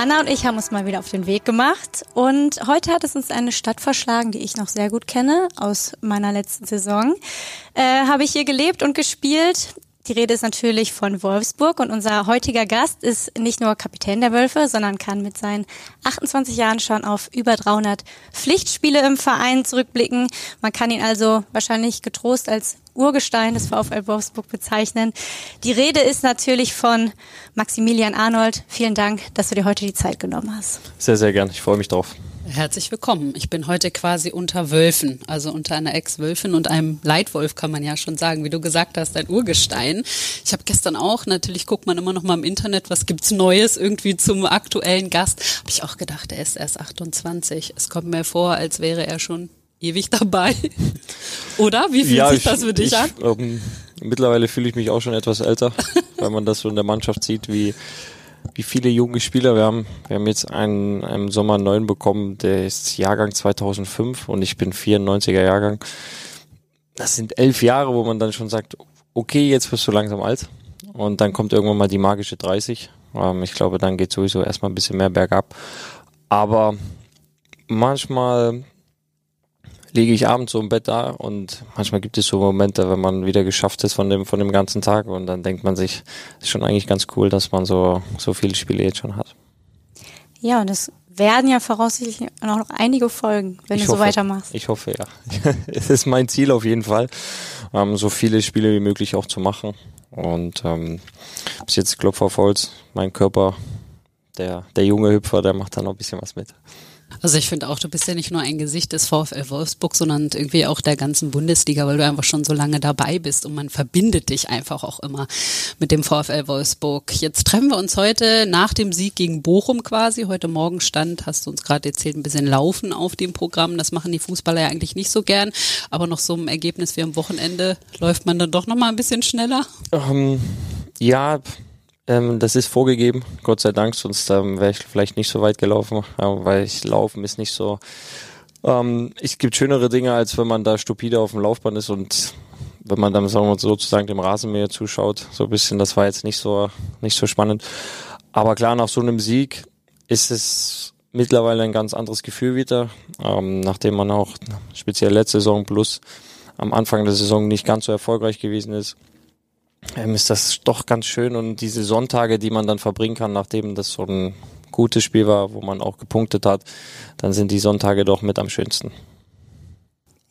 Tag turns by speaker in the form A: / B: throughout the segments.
A: Anna und ich haben uns mal wieder auf den Weg gemacht und heute hat es uns eine Stadt verschlagen, die ich noch sehr gut kenne aus meiner letzten Saison. Äh, Habe ich hier gelebt und gespielt. Die Rede ist natürlich von Wolfsburg und unser heutiger Gast ist nicht nur Kapitän der Wölfe, sondern kann mit seinen 28 Jahren schon auf über 300 Pflichtspiele im Verein zurückblicken. Man kann ihn also wahrscheinlich getrost als Urgestein des VfL Wolfsburg bezeichnen. Die Rede ist natürlich von Maximilian Arnold. Vielen Dank, dass du dir heute die Zeit genommen hast.
B: Sehr, sehr gern. Ich freue mich drauf.
C: Herzlich willkommen. Ich bin heute quasi unter Wölfen, also unter einer Ex-Wölfin und einem Leitwolf, kann man ja schon sagen, wie du gesagt hast, ein Urgestein. Ich habe gestern auch, natürlich guckt man immer noch mal im Internet, was gibt's Neues irgendwie zum aktuellen Gast. Habe ich auch gedacht, er ist erst 28. Es kommt mir vor, als wäre er schon ewig dabei. Oder? Wie fühlt ja, sich ich, das für dich ich, an?
B: Ähm, mittlerweile fühle ich mich auch schon etwas älter, weil man das so in der Mannschaft sieht, wie wie viele junge Spieler. Wir haben, wir haben jetzt einen, einen Sommer neuen bekommen, der ist Jahrgang 2005 und ich bin 94er Jahrgang. Das sind elf Jahre, wo man dann schon sagt, okay, jetzt wirst du langsam alt. Und dann kommt irgendwann mal die magische 30. Ähm, ich glaube, dann geht sowieso erstmal ein bisschen mehr bergab. Aber manchmal liege ich abends so im Bett da und manchmal gibt es so Momente, wenn man wieder geschafft ist von dem, von dem ganzen Tag und dann denkt man sich, ist schon eigentlich ganz cool, dass man so, so viele Spiele jetzt schon hat.
A: Ja, und es werden ja voraussichtlich noch einige Folgen, wenn ich du hoffe, so weitermachst.
B: Ich hoffe, ja. es ist mein Ziel auf jeden Fall, ähm, so viele Spiele wie möglich auch zu machen. Und ähm, bis jetzt Klopfer auf Holz, mein Körper, der, der junge Hüpfer, der macht da noch ein bisschen was mit.
C: Also ich finde auch, du bist ja nicht nur ein Gesicht des VfL Wolfsburg, sondern irgendwie auch der ganzen Bundesliga, weil du einfach schon so lange dabei bist und man verbindet dich einfach auch immer mit dem VfL Wolfsburg. Jetzt treffen wir uns heute nach dem Sieg gegen Bochum quasi. Heute Morgen stand, hast du uns gerade erzählt, ein bisschen Laufen auf dem Programm. Das machen die Fußballer ja eigentlich nicht so gern, aber noch so ein Ergebnis wie am Wochenende läuft man dann doch noch mal ein bisschen schneller.
B: Um, ähm, ja, ähm, das ist vorgegeben, Gott sei Dank, sonst ähm, wäre ich vielleicht nicht so weit gelaufen, weil ich laufen ist nicht so. Ähm, es gibt schönere Dinge, als wenn man da stupide auf dem Laufband ist und wenn man dann sagen wir sozusagen dem Rasenmäher zuschaut, so ein bisschen, das war jetzt nicht so nicht so spannend. Aber klar, nach so einem Sieg ist es mittlerweile ein ganz anderes Gefühl wieder, ähm, nachdem man auch speziell letzte Saison plus am Anfang der Saison nicht ganz so erfolgreich gewesen ist ähm, ist das doch ganz schön und diese Sonntage, die man dann verbringen kann, nachdem das so ein gutes Spiel war, wo man auch gepunktet hat, dann sind die Sonntage doch mit am schönsten.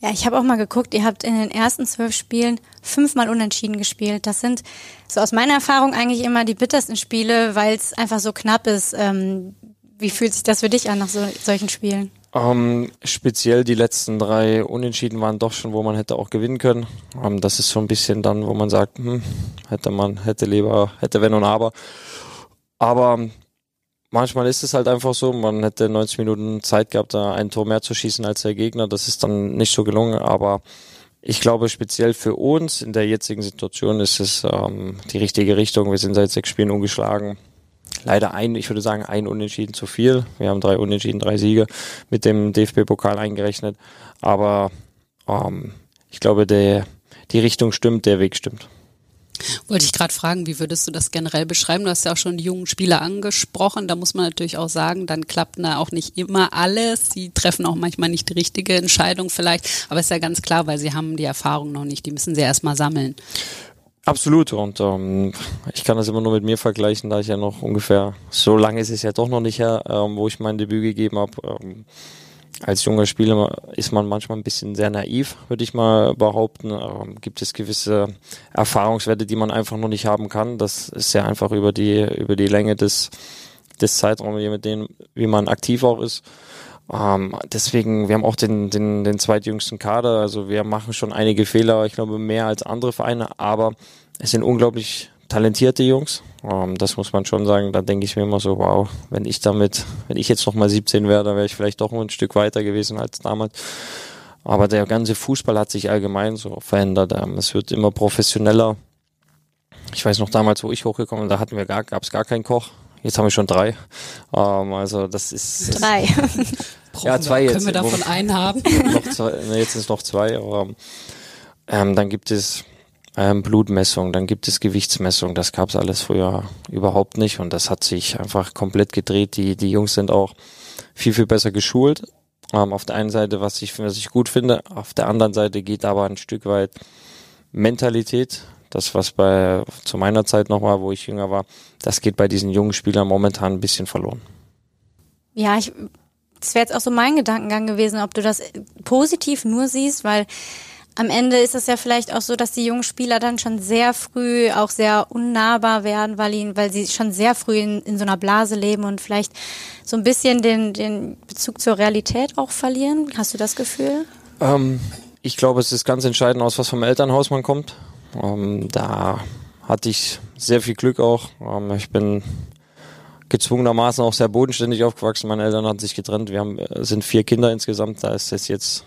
A: Ja, ich habe auch mal geguckt, ihr habt in den ersten zwölf Spielen fünfmal unentschieden gespielt. Das sind so aus meiner Erfahrung eigentlich immer die bittersten Spiele, weil es einfach so knapp ist. Ähm, wie fühlt sich das für dich an nach so, solchen Spielen?
B: Ähm, speziell die letzten drei Unentschieden waren doch schon, wo man hätte auch gewinnen können. Ähm, das ist so ein bisschen dann, wo man sagt, hm, hätte man, hätte lieber, hätte wenn und aber. Aber manchmal ist es halt einfach so, man hätte 90 Minuten Zeit gehabt, da ein Tor mehr zu schießen als der Gegner. Das ist dann nicht so gelungen, aber ich glaube, speziell für uns in der jetzigen Situation ist es ähm, die richtige Richtung. Wir sind seit sechs Spielen ungeschlagen leider ein, ich würde sagen, ein Unentschieden zu viel. Wir haben drei Unentschieden, drei Siege mit dem DFB-Pokal eingerechnet. Aber ähm, ich glaube, der, die Richtung stimmt, der Weg stimmt.
C: Wollte ich gerade fragen, wie würdest du das generell beschreiben? Du hast ja auch schon die jungen Spieler angesprochen. Da muss man natürlich auch sagen, dann klappt da auch nicht immer alles. Sie treffen auch manchmal nicht die richtige Entscheidung vielleicht. Aber ist ja ganz klar, weil sie haben die Erfahrung noch nicht. Die müssen sie erstmal sammeln.
B: Absolut und ähm, ich kann das immer nur mit mir vergleichen, da ich ja noch ungefähr, so lange ist es ja doch noch nicht her, ähm, wo ich mein Debüt gegeben habe. Ähm, als junger Spieler ist man manchmal ein bisschen sehr naiv, würde ich mal behaupten. Ähm, gibt es gewisse Erfahrungswerte, die man einfach noch nicht haben kann. Das ist ja einfach über die über die Länge des des Zeitraums, wie man aktiv auch ist. Ähm, deswegen, wir haben auch den, den, den zweitjüngsten Kader, also wir machen schon einige Fehler, ich glaube mehr als andere Vereine, aber es sind unglaublich talentierte Jungs. Ähm, das muss man schon sagen. Da denke ich mir immer so, wow, wenn ich damit, wenn ich jetzt noch mal 17 wäre, dann wäre ich vielleicht doch ein Stück weiter gewesen als damals. Aber der ganze Fußball hat sich allgemein so verändert. Ähm, es wird immer professioneller. Ich weiß noch damals, wo ich hochgekommen bin, da hatten wir gar, gab es gar keinen Koch. Jetzt haben wir schon drei. Ähm, also das ist
A: drei.
C: ja, zwei jetzt. Können wir davon einen haben?
B: noch zwei, jetzt sind es noch zwei. Aber ähm, dann gibt es ähm, Blutmessung, dann gibt es Gewichtsmessung. Das gab es alles früher überhaupt nicht und das hat sich einfach komplett gedreht. Die, die Jungs sind auch viel, viel besser geschult. Ähm, auf der einen Seite, was ich, was ich gut finde, auf der anderen Seite geht aber ein Stück weit Mentalität. Das, was bei zu meiner Zeit noch war, wo ich jünger war, das geht bei diesen jungen Spielern momentan ein bisschen verloren.
A: Ja, ich, das wäre jetzt auch so mein Gedankengang gewesen, ob du das positiv nur siehst, weil am Ende ist es ja vielleicht auch so, dass die jungen Spieler dann schon sehr früh auch sehr unnahbar werden, weil ihnen, weil sie schon sehr früh in, in so einer Blase leben und vielleicht so ein bisschen den, den Bezug zur Realität auch verlieren. Hast du das Gefühl?
B: Ähm, ich glaube, es ist ganz entscheidend, aus was vom Elternhaus man kommt. Ähm, da hatte ich sehr viel Glück auch. Ähm, ich bin gezwungenermaßen auch sehr bodenständig aufgewachsen. Meine Eltern hatten sich getrennt. Wir haben, äh, sind vier Kinder insgesamt. Da ist es jetzt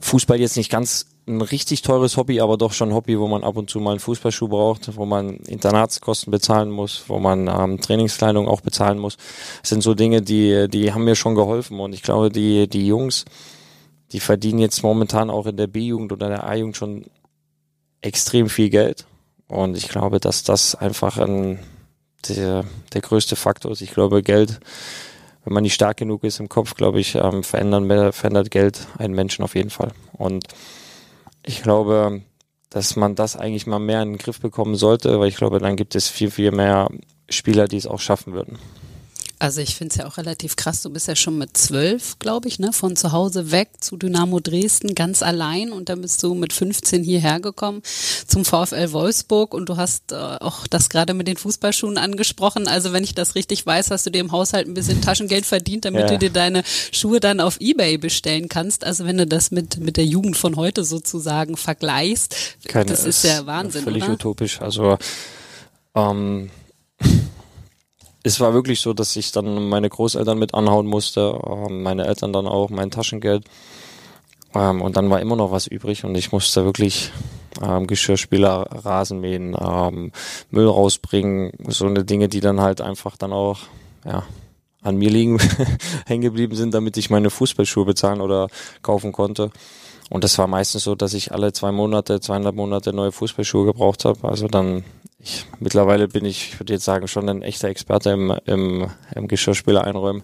B: Fußball jetzt nicht ganz ein richtig teures Hobby, aber doch schon ein Hobby, wo man ab und zu mal einen Fußballschuh braucht, wo man Internatskosten bezahlen muss, wo man ähm, Trainingskleidung auch bezahlen muss. Das sind so Dinge, die, die haben mir schon geholfen und ich glaube, die, die Jungs, die verdienen jetzt momentan auch in der B-Jugend oder der A-Jugend schon extrem viel Geld und ich glaube, dass das einfach ein, der, der größte Faktor ist. Ich glaube, Geld wenn man nicht stark genug ist im Kopf, glaube ich, ähm, verändern, verändert Geld einen Menschen auf jeden Fall. Und ich glaube, dass man das eigentlich mal mehr in den Griff bekommen sollte, weil ich glaube, dann gibt es viel, viel mehr Spieler, die es auch schaffen würden.
C: Also ich finde es ja auch relativ krass. Du bist ja schon mit zwölf, glaube ich, ne, von zu Hause weg zu Dynamo Dresden ganz allein und dann bist du mit 15 hierher gekommen zum VfL Wolfsburg und du hast äh, auch das gerade mit den Fußballschuhen angesprochen. Also wenn ich das richtig weiß, hast du dir im Haushalt ein bisschen Taschengeld verdient, damit ja. du dir deine Schuhe dann auf eBay bestellen kannst. Also wenn du das mit mit der Jugend von heute sozusagen vergleichst, Keine, das ist ja Wahnsinn,
B: völlig
C: oder?
B: utopisch. Also ähm es war wirklich so, dass ich dann meine Großeltern mit anhauen musste, ähm, meine Eltern dann auch, mein Taschengeld. Ähm, und dann war immer noch was übrig und ich musste wirklich ähm, Geschirrspüler, Rasenmähen, ähm, Müll rausbringen, so eine Dinge, die dann halt einfach dann auch, ja, an mir liegen, hängen geblieben sind, damit ich meine Fußballschuhe bezahlen oder kaufen konnte. Und das war meistens so, dass ich alle zwei Monate, zweieinhalb Monate neue Fußballschuhe gebraucht habe. Also dann ich, mittlerweile bin ich, ich würde jetzt sagen, schon ein echter Experte im, im, im Geschirrspüler einräumen.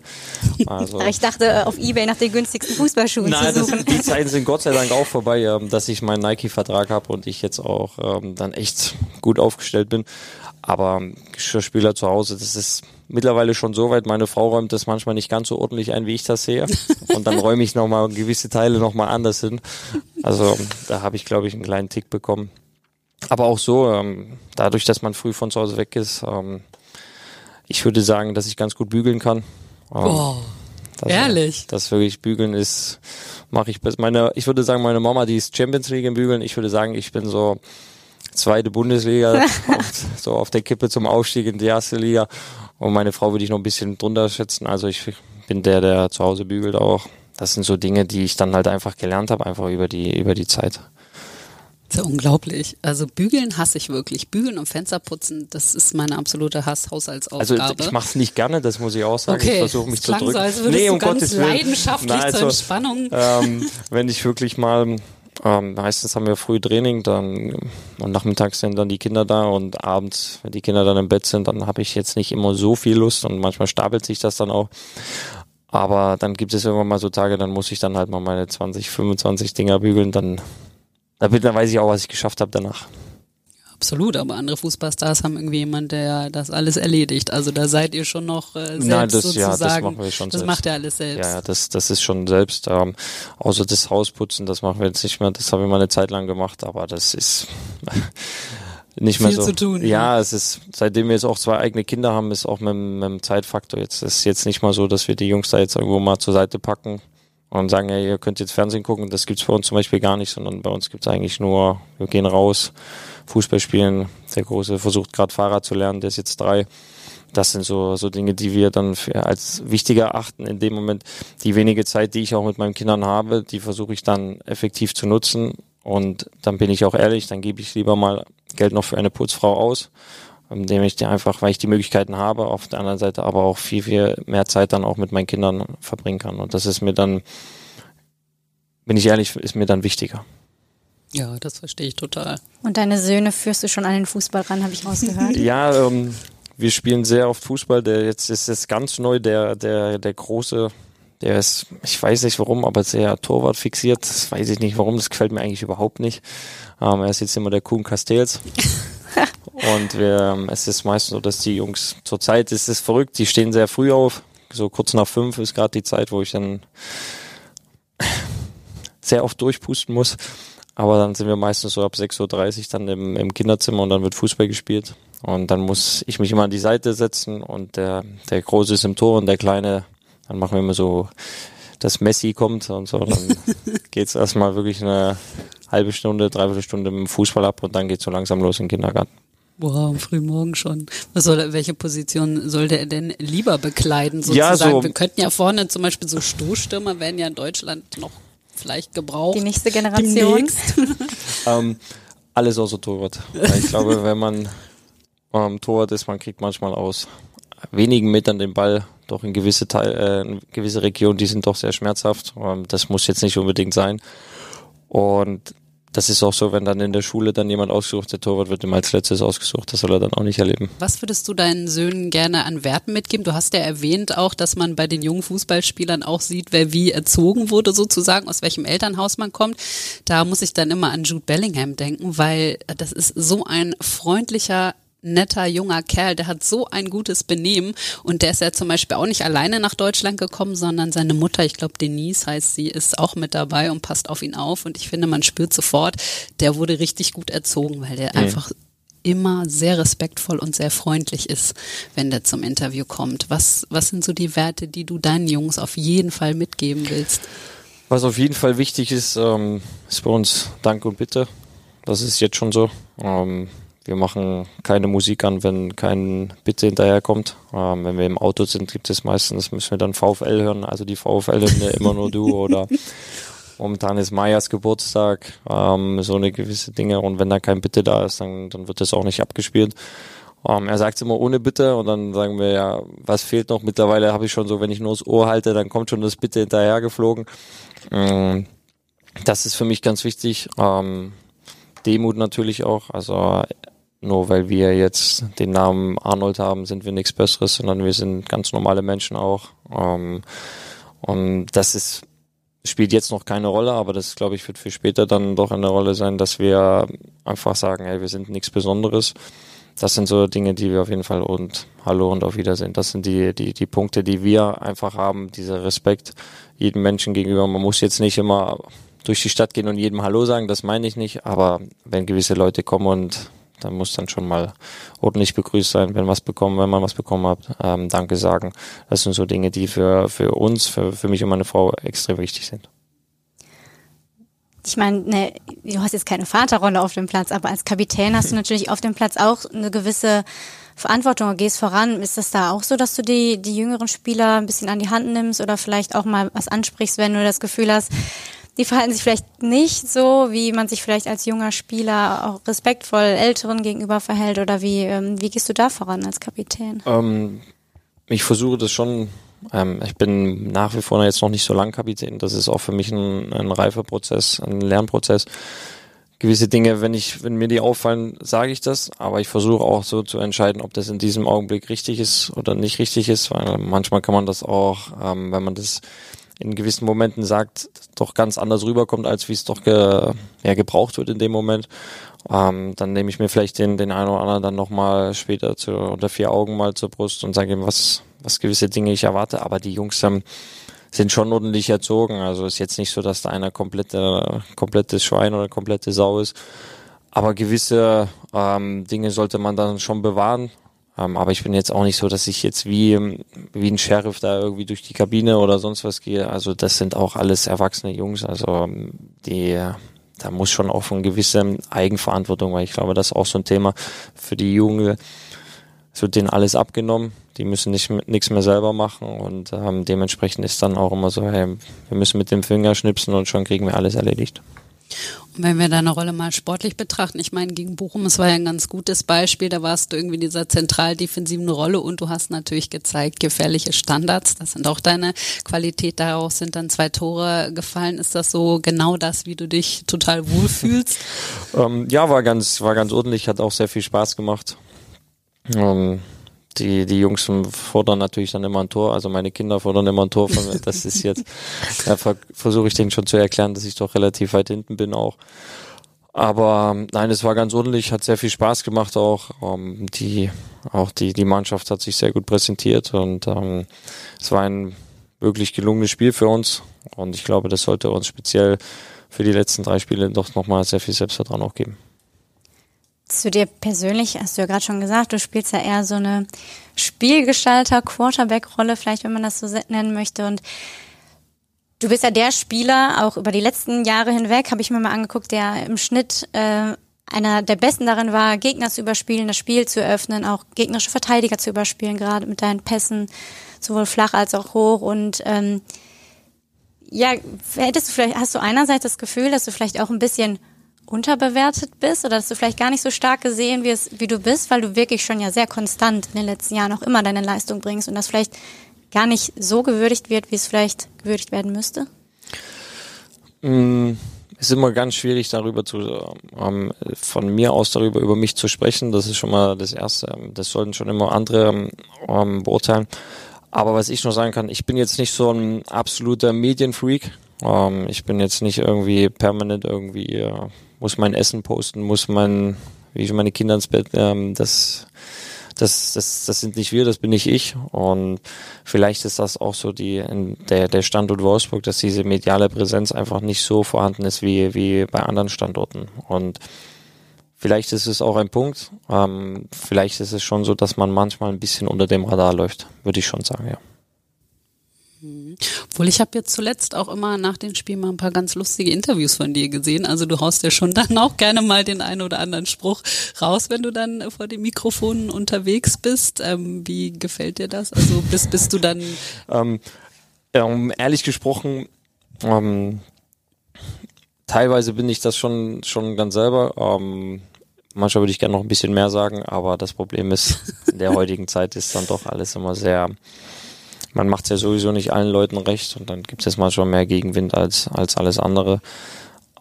A: Also, ich dachte, äh, auf Ebay nach den günstigsten Fußballschuhen
B: Nein,
A: zu suchen.
B: Das, die Zeiten sind Gott sei Dank auch vorbei, ähm, dass ich meinen Nike-Vertrag habe und ich jetzt auch ähm, dann echt gut aufgestellt bin. Aber Geschirrspüler zu Hause, das ist mittlerweile schon so weit. Meine Frau räumt das manchmal nicht ganz so ordentlich ein, wie ich das sehe. Und dann räume ich nochmal gewisse Teile nochmal anders hin. Also da habe ich, glaube ich, einen kleinen Tick bekommen aber auch so, ähm, dadurch, dass man früh von zu Hause weg ist, ähm, ich würde sagen, dass ich ganz gut bügeln kann.
C: Oh, das, ehrlich?
B: Das wirklich bügeln ist, mache ich besser. Meine, ich würde sagen, meine Mama, die ist Champions League im Bügeln. Ich würde sagen, ich bin so zweite Bundesliga, auf, so auf der Kippe zum Aufstieg in die erste Liga. Und meine Frau würde ich noch ein bisschen drunter schätzen. Also ich bin der, der zu Hause bügelt auch. Das sind so Dinge, die ich dann halt einfach gelernt habe, einfach über die, über die Zeit.
C: Das ist ja unglaublich. Also bügeln hasse ich wirklich. Bügeln und Fenster putzen, das ist meine absolute Hass-Haushaltsaufgabe.
B: Also ich mache es nicht gerne, das muss ich auch sagen.
C: Okay.
B: Ich versuche mich zu drücken. So,
C: als nee, um ganz Gottes leidenschaftlich Nein, also, zur Entspannung.
B: Ähm, wenn ich wirklich mal ähm, meistens haben wir früh Training, dann und nachmittags sind dann die Kinder da und abends, wenn die Kinder dann im Bett sind, dann habe ich jetzt nicht immer so viel Lust und manchmal stapelt sich das dann auch. Aber dann gibt es irgendwann mal so Tage, dann muss ich dann halt mal meine 20, 25 Dinger bügeln, dann damit dann weiß ich auch, was ich geschafft habe danach.
C: Absolut, aber andere Fußballstars haben irgendwie jemand, der das alles erledigt. Also da seid ihr schon noch äh, selbst Nein, das, sozusagen. Ja, das machen wir schon
B: Das
C: selbst. macht ihr alles selbst.
B: Ja, das, das ist schon selbst. Ähm, außer das Hausputzen, das machen wir jetzt nicht mehr. Das habe ich mal eine Zeit lang gemacht, aber das ist nicht
C: Viel
B: mehr so.
C: zu tun.
B: Ja, ja, es ist, seitdem wir jetzt auch zwei eigene Kinder haben, ist auch mit, mit dem Zeitfaktor jetzt, ist jetzt nicht mal so, dass wir die Jungs da jetzt irgendwo mal zur Seite packen und sagen, ja, ihr könnt jetzt Fernsehen gucken. Das gibt's bei uns zum Beispiel gar nicht, sondern bei uns gibt's eigentlich nur, wir gehen raus, Fußball spielen. Der Große versucht gerade Fahrrad zu lernen, der ist jetzt drei. Das sind so, so Dinge, die wir dann als wichtiger achten in dem Moment. Die wenige Zeit, die ich auch mit meinen Kindern habe, die versuche ich dann effektiv zu nutzen. Und dann bin ich auch ehrlich, dann gebe ich lieber mal Geld noch für eine Putzfrau aus indem ich die einfach, weil ich die Möglichkeiten habe, auf der anderen Seite aber auch viel, viel mehr Zeit dann auch mit meinen Kindern verbringen kann. Und das ist mir dann, bin ich ehrlich, ist mir dann wichtiger.
C: Ja, das verstehe ich total.
A: Und deine Söhne führst du schon an den Fußball ran, habe ich rausgehört.
B: ja, ähm, wir spielen sehr oft Fußball. Der jetzt ist es ganz neu, der, der, der große, der ist, ich weiß nicht warum, aber sehr Torwart fixiert. Das weiß ich nicht warum, das gefällt mir eigentlich überhaupt nicht. Ähm, er ist jetzt immer der Kuhn Castells. Und wir, ähm, es ist meistens so, dass die Jungs zurzeit ist es verrückt, die stehen sehr früh auf. So kurz nach fünf ist gerade die Zeit, wo ich dann sehr oft durchpusten muss. Aber dann sind wir meistens so ab 6.30 Uhr dann im, im Kinderzimmer und dann wird Fußball gespielt. Und dann muss ich mich immer an die Seite setzen und der, der Große ist im Tor und der Kleine, dann machen wir immer so, dass Messi kommt und so. Dann geht's erstmal wirklich eine halbe Stunde, dreiviertel Stunde mit dem Fußball ab und dann geht's so langsam los im Kindergarten.
C: Wow, am frühen Morgen schon. Was soll, welche Position sollte er denn lieber bekleiden, sozusagen? Ja, so Wir könnten ja vorne zum Beispiel so Stoßstürmer werden ja in Deutschland noch vielleicht gebraucht.
A: Die nächste Generation.
B: ähm, alles außer Torwart. Ich glaube, wenn man ähm, Torwart ist, man kriegt manchmal aus wenigen Metern den Ball doch in gewisse Teil, äh, in gewisse Regionen, die sind doch sehr schmerzhaft. Ähm, das muss jetzt nicht unbedingt sein. Und das ist auch so, wenn dann in der Schule dann jemand ausgesucht, der Torwart wird immer als letztes ausgesucht, das soll er dann auch nicht erleben.
C: Was würdest du deinen Söhnen gerne an Werten mitgeben? Du hast ja erwähnt auch, dass man bei den jungen Fußballspielern auch sieht, wer wie erzogen wurde sozusagen, aus welchem Elternhaus man kommt. Da muss ich dann immer an Jude Bellingham denken, weil das ist so ein freundlicher, netter junger Kerl, der hat so ein gutes Benehmen und der ist ja zum Beispiel auch nicht alleine nach Deutschland gekommen, sondern seine Mutter, ich glaube Denise heißt sie, ist auch mit dabei und passt auf ihn auf und ich finde, man spürt sofort, der wurde richtig gut erzogen, weil der mhm. einfach immer sehr respektvoll und sehr freundlich ist, wenn der zum Interview kommt. Was, was sind so die Werte, die du deinen Jungs auf jeden Fall mitgeben willst?
B: Was auf jeden Fall wichtig ist, ähm, ist bei uns Dank und Bitte. Das ist jetzt schon so. Ähm, wir machen keine Musik an, wenn kein Bitte hinterherkommt. Ähm, wenn wir im Auto sind, gibt es meistens, müssen wir dann VfL hören, also die VfL immer nur du oder momentan ist Mayas Geburtstag, ähm, so eine gewisse Dinge und wenn da kein Bitte da ist, dann, dann wird das auch nicht abgespielt. Ähm, er sagt immer ohne Bitte und dann sagen wir ja, was fehlt noch? Mittlerweile habe ich schon so, wenn ich nur das Ohr halte, dann kommt schon das Bitte hinterher geflogen. Ähm, das ist für mich ganz wichtig. Ähm, Demut natürlich auch. Also nur weil wir jetzt den Namen Arnold haben, sind wir nichts Besseres, sondern wir sind ganz normale Menschen auch. Ähm, und das ist, spielt jetzt noch keine Rolle, aber das glaube ich wird für später dann doch eine Rolle sein, dass wir einfach sagen, hey, wir sind nichts Besonderes. Das sind so Dinge, die wir auf jeden Fall und Hallo und auf Wiedersehen. Das sind die, die, die Punkte, die wir einfach haben, dieser Respekt jedem Menschen gegenüber. Man muss jetzt nicht immer durch die Stadt gehen und jedem Hallo sagen, das meine ich nicht, aber wenn gewisse Leute kommen und da muss dann schon mal ordentlich begrüßt sein, wenn was bekommen, wenn man was bekommen hat, ähm, Danke sagen. Das sind so Dinge, die für, für uns, für, für mich und meine Frau extrem wichtig sind.
A: Ich meine, ne, du hast jetzt keine Vaterrolle auf dem Platz, aber als Kapitän hast du natürlich auf dem Platz auch eine gewisse Verantwortung und gehst voran. Ist das da auch so, dass du die, die jüngeren Spieler ein bisschen an die Hand nimmst oder vielleicht auch mal was ansprichst, wenn du das Gefühl hast, die verhalten sich vielleicht nicht so, wie man sich vielleicht als junger Spieler auch respektvoll Älteren gegenüber verhält oder wie, ähm, wie gehst du da voran als Kapitän?
B: Ähm, ich versuche das schon. Ähm, ich bin nach wie vor jetzt noch nicht so lang Kapitän. Das ist auch für mich ein, ein reifer Prozess, ein Lernprozess. Gewisse Dinge, wenn ich, wenn mir die auffallen, sage ich das, aber ich versuche auch so zu entscheiden, ob das in diesem Augenblick richtig ist oder nicht richtig ist, weil manchmal kann man das auch, ähm, wenn man das in gewissen Momenten sagt, doch ganz anders rüberkommt, als wie es doch ge, ja, gebraucht wird in dem Moment. Ähm, dann nehme ich mir vielleicht den, den einen oder anderen dann nochmal später zu, unter vier Augen mal zur Brust und sage ihm, was, was gewisse Dinge ich erwarte. Aber die Jungs ähm, sind schon ordentlich erzogen. Also ist jetzt nicht so, dass da einer komplette, komplettes Schwein oder komplette Sau ist. Aber gewisse ähm, Dinge sollte man dann schon bewahren. Ähm, aber ich bin jetzt auch nicht so, dass ich jetzt wie, wie ein Sheriff da irgendwie durch die Kabine oder sonst was gehe. Also das sind auch alles erwachsene Jungs. Also die, da muss schon auch eine gewisse Eigenverantwortung, weil ich glaube, das ist auch so ein Thema für die Jugend. Es wird denen alles abgenommen. Die müssen nicht nichts mehr selber machen und ähm, dementsprechend ist dann auch immer so, hey, wir müssen mit dem Finger schnipsen und schon kriegen wir alles erledigt.
C: Und wenn wir deine Rolle mal sportlich betrachten, ich meine, gegen Bochum, es war ja ein ganz gutes Beispiel, da warst du irgendwie in dieser zentral defensiven Rolle und du hast natürlich gezeigt, gefährliche Standards, das sind auch deine Qualität, daraus sind dann zwei Tore gefallen. Ist das so genau das, wie du dich total wohlfühlst?
B: ähm, ja, war ganz, war ganz ordentlich, hat auch sehr viel Spaß gemacht. Ähm, die, die Jungs fordern natürlich dann immer ein Tor, also meine Kinder fordern immer ein Tor von mir. Das ist jetzt, da versuche ich denen schon zu erklären, dass ich doch relativ weit hinten bin auch. Aber nein, es war ganz ordentlich, hat sehr viel Spaß gemacht auch. Ähm, die, auch die, die Mannschaft hat sich sehr gut präsentiert und ähm, es war ein wirklich gelungenes Spiel für uns. Und ich glaube, das sollte uns speziell für die letzten drei Spiele doch nochmal sehr viel Selbstvertrauen auch geben.
A: Zu dir persönlich hast du ja gerade schon gesagt, du spielst ja eher so eine Spielgestalter, Quarterback-Rolle, vielleicht wenn man das so nennen möchte. Und du bist ja der Spieler, auch über die letzten Jahre hinweg, habe ich mir mal angeguckt, der im Schnitt äh, einer der besten darin war, Gegner zu überspielen, das Spiel zu eröffnen, auch gegnerische Verteidiger zu überspielen, gerade mit deinen Pässen, sowohl flach als auch hoch. Und ähm, ja, hättest du vielleicht, hast du einerseits das Gefühl, dass du vielleicht auch ein bisschen unterbewertet bist oder dass du vielleicht gar nicht so stark gesehen wirst, wie du bist, weil du wirklich schon ja sehr konstant in den letzten Jahren auch immer deine Leistung bringst und das vielleicht gar nicht so gewürdigt wird, wie es vielleicht gewürdigt werden müsste?
B: Mm, es ist immer ganz schwierig darüber zu, ähm, von mir aus darüber über mich zu sprechen. Das ist schon mal das Erste. Das sollten schon immer andere ähm, beurteilen. Aber was ich noch sagen kann, ich bin jetzt nicht so ein absoluter Medienfreak. Ähm, ich bin jetzt nicht irgendwie permanent irgendwie äh, muss mein Essen posten, muss mein, wie ich meine Kinder ins Bett, ähm, das, das, das, das sind nicht wir, das bin nicht ich. Und vielleicht ist das auch so die, der, der Standort Wolfsburg, dass diese mediale Präsenz einfach nicht so vorhanden ist wie, wie bei anderen Standorten. Und vielleicht ist es auch ein Punkt. Ähm, vielleicht ist es schon so, dass man manchmal ein bisschen unter dem Radar läuft, würde ich schon sagen, ja.
C: Mhm. Obwohl ich habe jetzt zuletzt auch immer nach den Spielen mal ein paar ganz lustige Interviews von dir gesehen. Also du haust ja schon dann auch gerne mal den einen oder anderen Spruch raus, wenn du dann vor dem Mikrofon unterwegs bist. Ähm, wie gefällt dir das? Also bist, bist du dann...
B: Ähm, ähm, ehrlich gesprochen, ähm, teilweise bin ich das schon, schon ganz selber. Ähm, manchmal würde ich gerne noch ein bisschen mehr sagen, aber das Problem ist, in der heutigen Zeit ist dann doch alles immer sehr man macht es ja sowieso nicht allen Leuten recht und dann gibt es jetzt manchmal mehr Gegenwind als, als alles andere.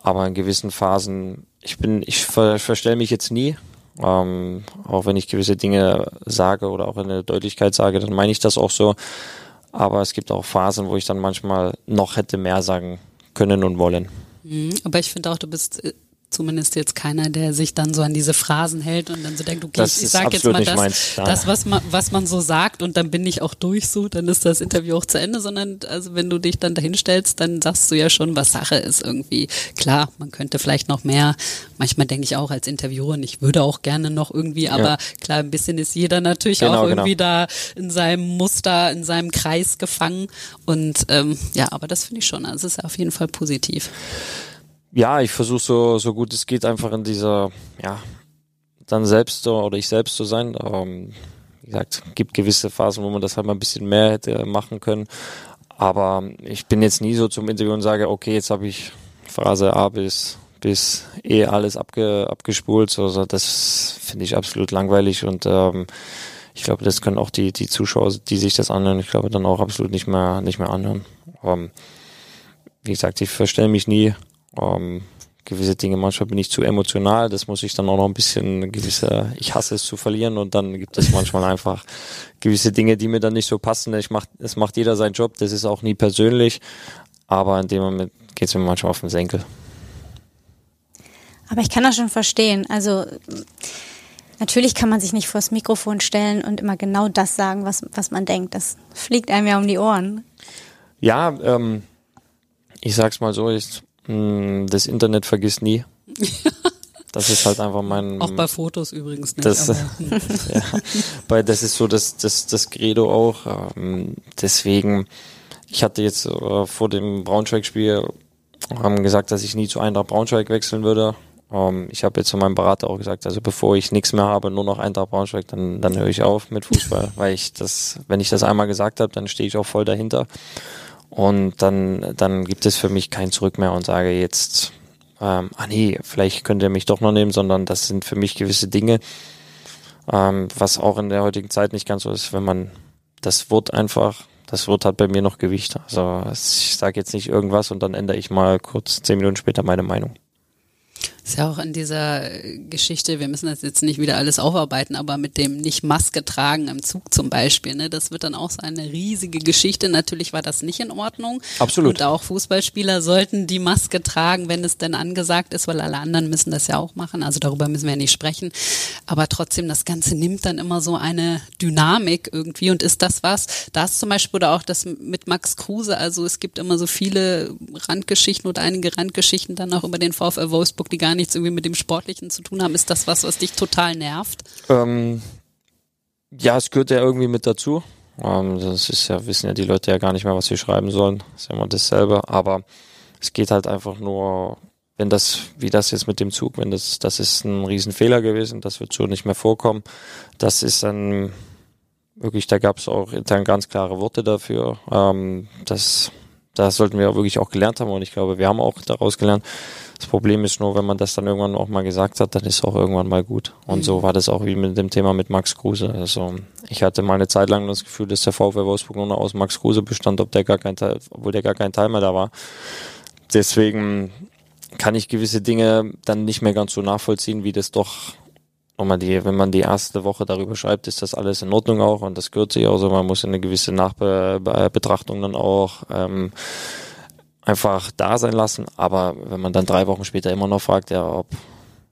B: Aber in gewissen Phasen, ich bin, ich ver, verstelle mich jetzt nie. Ähm, auch wenn ich gewisse Dinge sage oder auch in der Deutlichkeit sage, dann meine ich das auch so. Aber es gibt auch Phasen, wo ich dann manchmal noch hätte mehr sagen können und wollen.
C: Mhm, aber ich finde auch, du bist äh, zumindest jetzt keiner, der sich dann so an diese Phrasen hält und dann so denkt, okay, das ich, ich sage jetzt mal das, meins, das was, man, was man so sagt und dann bin ich auch durch so, dann ist das Interview auch zu Ende, sondern also wenn du dich dann dahinstellst, dann sagst du ja schon, was Sache ist irgendwie. Klar, man könnte vielleicht noch mehr, manchmal denke ich auch als Interviewer, ich würde auch gerne noch irgendwie, aber ja. klar, ein bisschen ist jeder natürlich genau, auch irgendwie genau. da in seinem Muster, in seinem Kreis gefangen und ähm, ja, aber das finde ich schon, also es ist auf jeden Fall positiv
B: ja, ich versuche so, so gut es geht einfach in dieser, ja, dann selbst oder ich selbst zu sein. Ähm, wie gesagt, gibt gewisse Phasen, wo man das halt mal ein bisschen mehr hätte machen können. Aber ich bin jetzt nie so zum Interview und sage, okay, jetzt habe ich Phrase A bis bis E alles abge, abgespult. Also das finde ich absolut langweilig und ähm, ich glaube, das können auch die die Zuschauer, die sich das anhören, ich glaube dann auch absolut nicht mehr nicht mehr anhören. Ähm, wie gesagt, ich verstelle mich nie ähm, gewisse Dinge, manchmal bin ich zu emotional, das muss ich dann auch noch ein bisschen gewisse, ich hasse es zu verlieren und dann gibt es manchmal einfach gewisse Dinge, die mir dann nicht so passen. Ich mach, es macht jeder seinen Job, das ist auch nie persönlich, aber in dem Moment geht es mir manchmal auf den Senkel.
A: Aber ich kann das schon verstehen. Also natürlich kann man sich nicht vors Mikrofon stellen und immer genau das sagen, was, was man denkt. Das fliegt einem ja um die Ohren.
B: Ja, ähm, ich sag's mal so, ich das Internet vergisst nie. Das ist halt einfach mein.
C: Auch bei Fotos übrigens nicht.
B: Das, ja, weil das ist so das, das, das Credo auch. Ähm, deswegen, ich hatte jetzt äh, vor dem Braunschweig-Spiel gesagt, dass ich nie zu Eintracht Braunschweig wechseln würde. Ähm, ich habe jetzt zu meinem Berater auch gesagt, also bevor ich nichts mehr habe, nur noch Eintracht Braunschweig, dann, dann höre ich auf mit Fußball, weil ich das, wenn ich das einmal gesagt habe, dann stehe ich auch voll dahinter. Und dann, dann gibt es für mich kein Zurück mehr und sage jetzt, ähm, ah nee, vielleicht könnt ihr mich doch noch nehmen, sondern das sind für mich gewisse Dinge, ähm, was auch in der heutigen Zeit nicht ganz so ist, wenn man das Wort einfach, das Wort hat bei mir noch Gewicht. Also ich sage jetzt nicht irgendwas und dann ändere ich mal kurz zehn Minuten später meine Meinung.
C: Ist ja auch in dieser Geschichte, wir müssen das jetzt nicht wieder alles aufarbeiten, aber mit dem nicht Maske tragen im Zug zum Beispiel, ne, das wird dann auch so eine riesige Geschichte. Natürlich war das nicht in Ordnung.
B: Absolut.
C: Und auch Fußballspieler sollten die Maske tragen, wenn es denn angesagt ist, weil alle anderen müssen das ja auch machen. Also darüber müssen wir ja nicht sprechen. Aber trotzdem, das Ganze nimmt dann immer so eine Dynamik irgendwie und ist das was? Da ist zum Beispiel oder auch das mit Max Kruse. Also es gibt immer so viele Randgeschichten oder einige Randgeschichten dann auch über den VfL Wolfsburg, die gar gar nichts irgendwie mit dem Sportlichen zu tun haben. Ist das was, was dich total nervt?
B: Ähm, ja, es gehört ja irgendwie mit dazu. Ähm, das ist ja, wissen ja die Leute ja gar nicht mehr, was sie schreiben sollen. Das ist ja immer dasselbe. Aber es geht halt einfach nur, wenn das, wie das jetzt mit dem Zug, wenn das, das ist ein Riesenfehler gewesen, das wird so nicht mehr vorkommen. Das ist dann wirklich, da gab es auch intern ganz klare Worte dafür. Ähm, das, das sollten wir wirklich auch gelernt haben und ich glaube, wir haben auch daraus gelernt, das Problem ist nur, wenn man das dann irgendwann auch mal gesagt hat, dann ist es auch irgendwann mal gut. Und mhm. so war das auch wie mit dem Thema mit Max Kruse. Also ich hatte mal eine Zeit lang das Gefühl, dass der VfL Wolfsburg nur noch aus Max Kruse bestand, ob der gar kein Teil, obwohl der gar kein Teil mehr da war. Deswegen kann ich gewisse Dinge dann nicht mehr ganz so nachvollziehen, wie das doch nochmal die, wenn man die erste Woche darüber schreibt, ist das alles in Ordnung auch und das gehört sich auch so. Man muss eine gewisse Nachbetrachtung dann auch ähm, einfach da sein lassen. Aber wenn man dann drei Wochen später immer noch fragt, ja, ob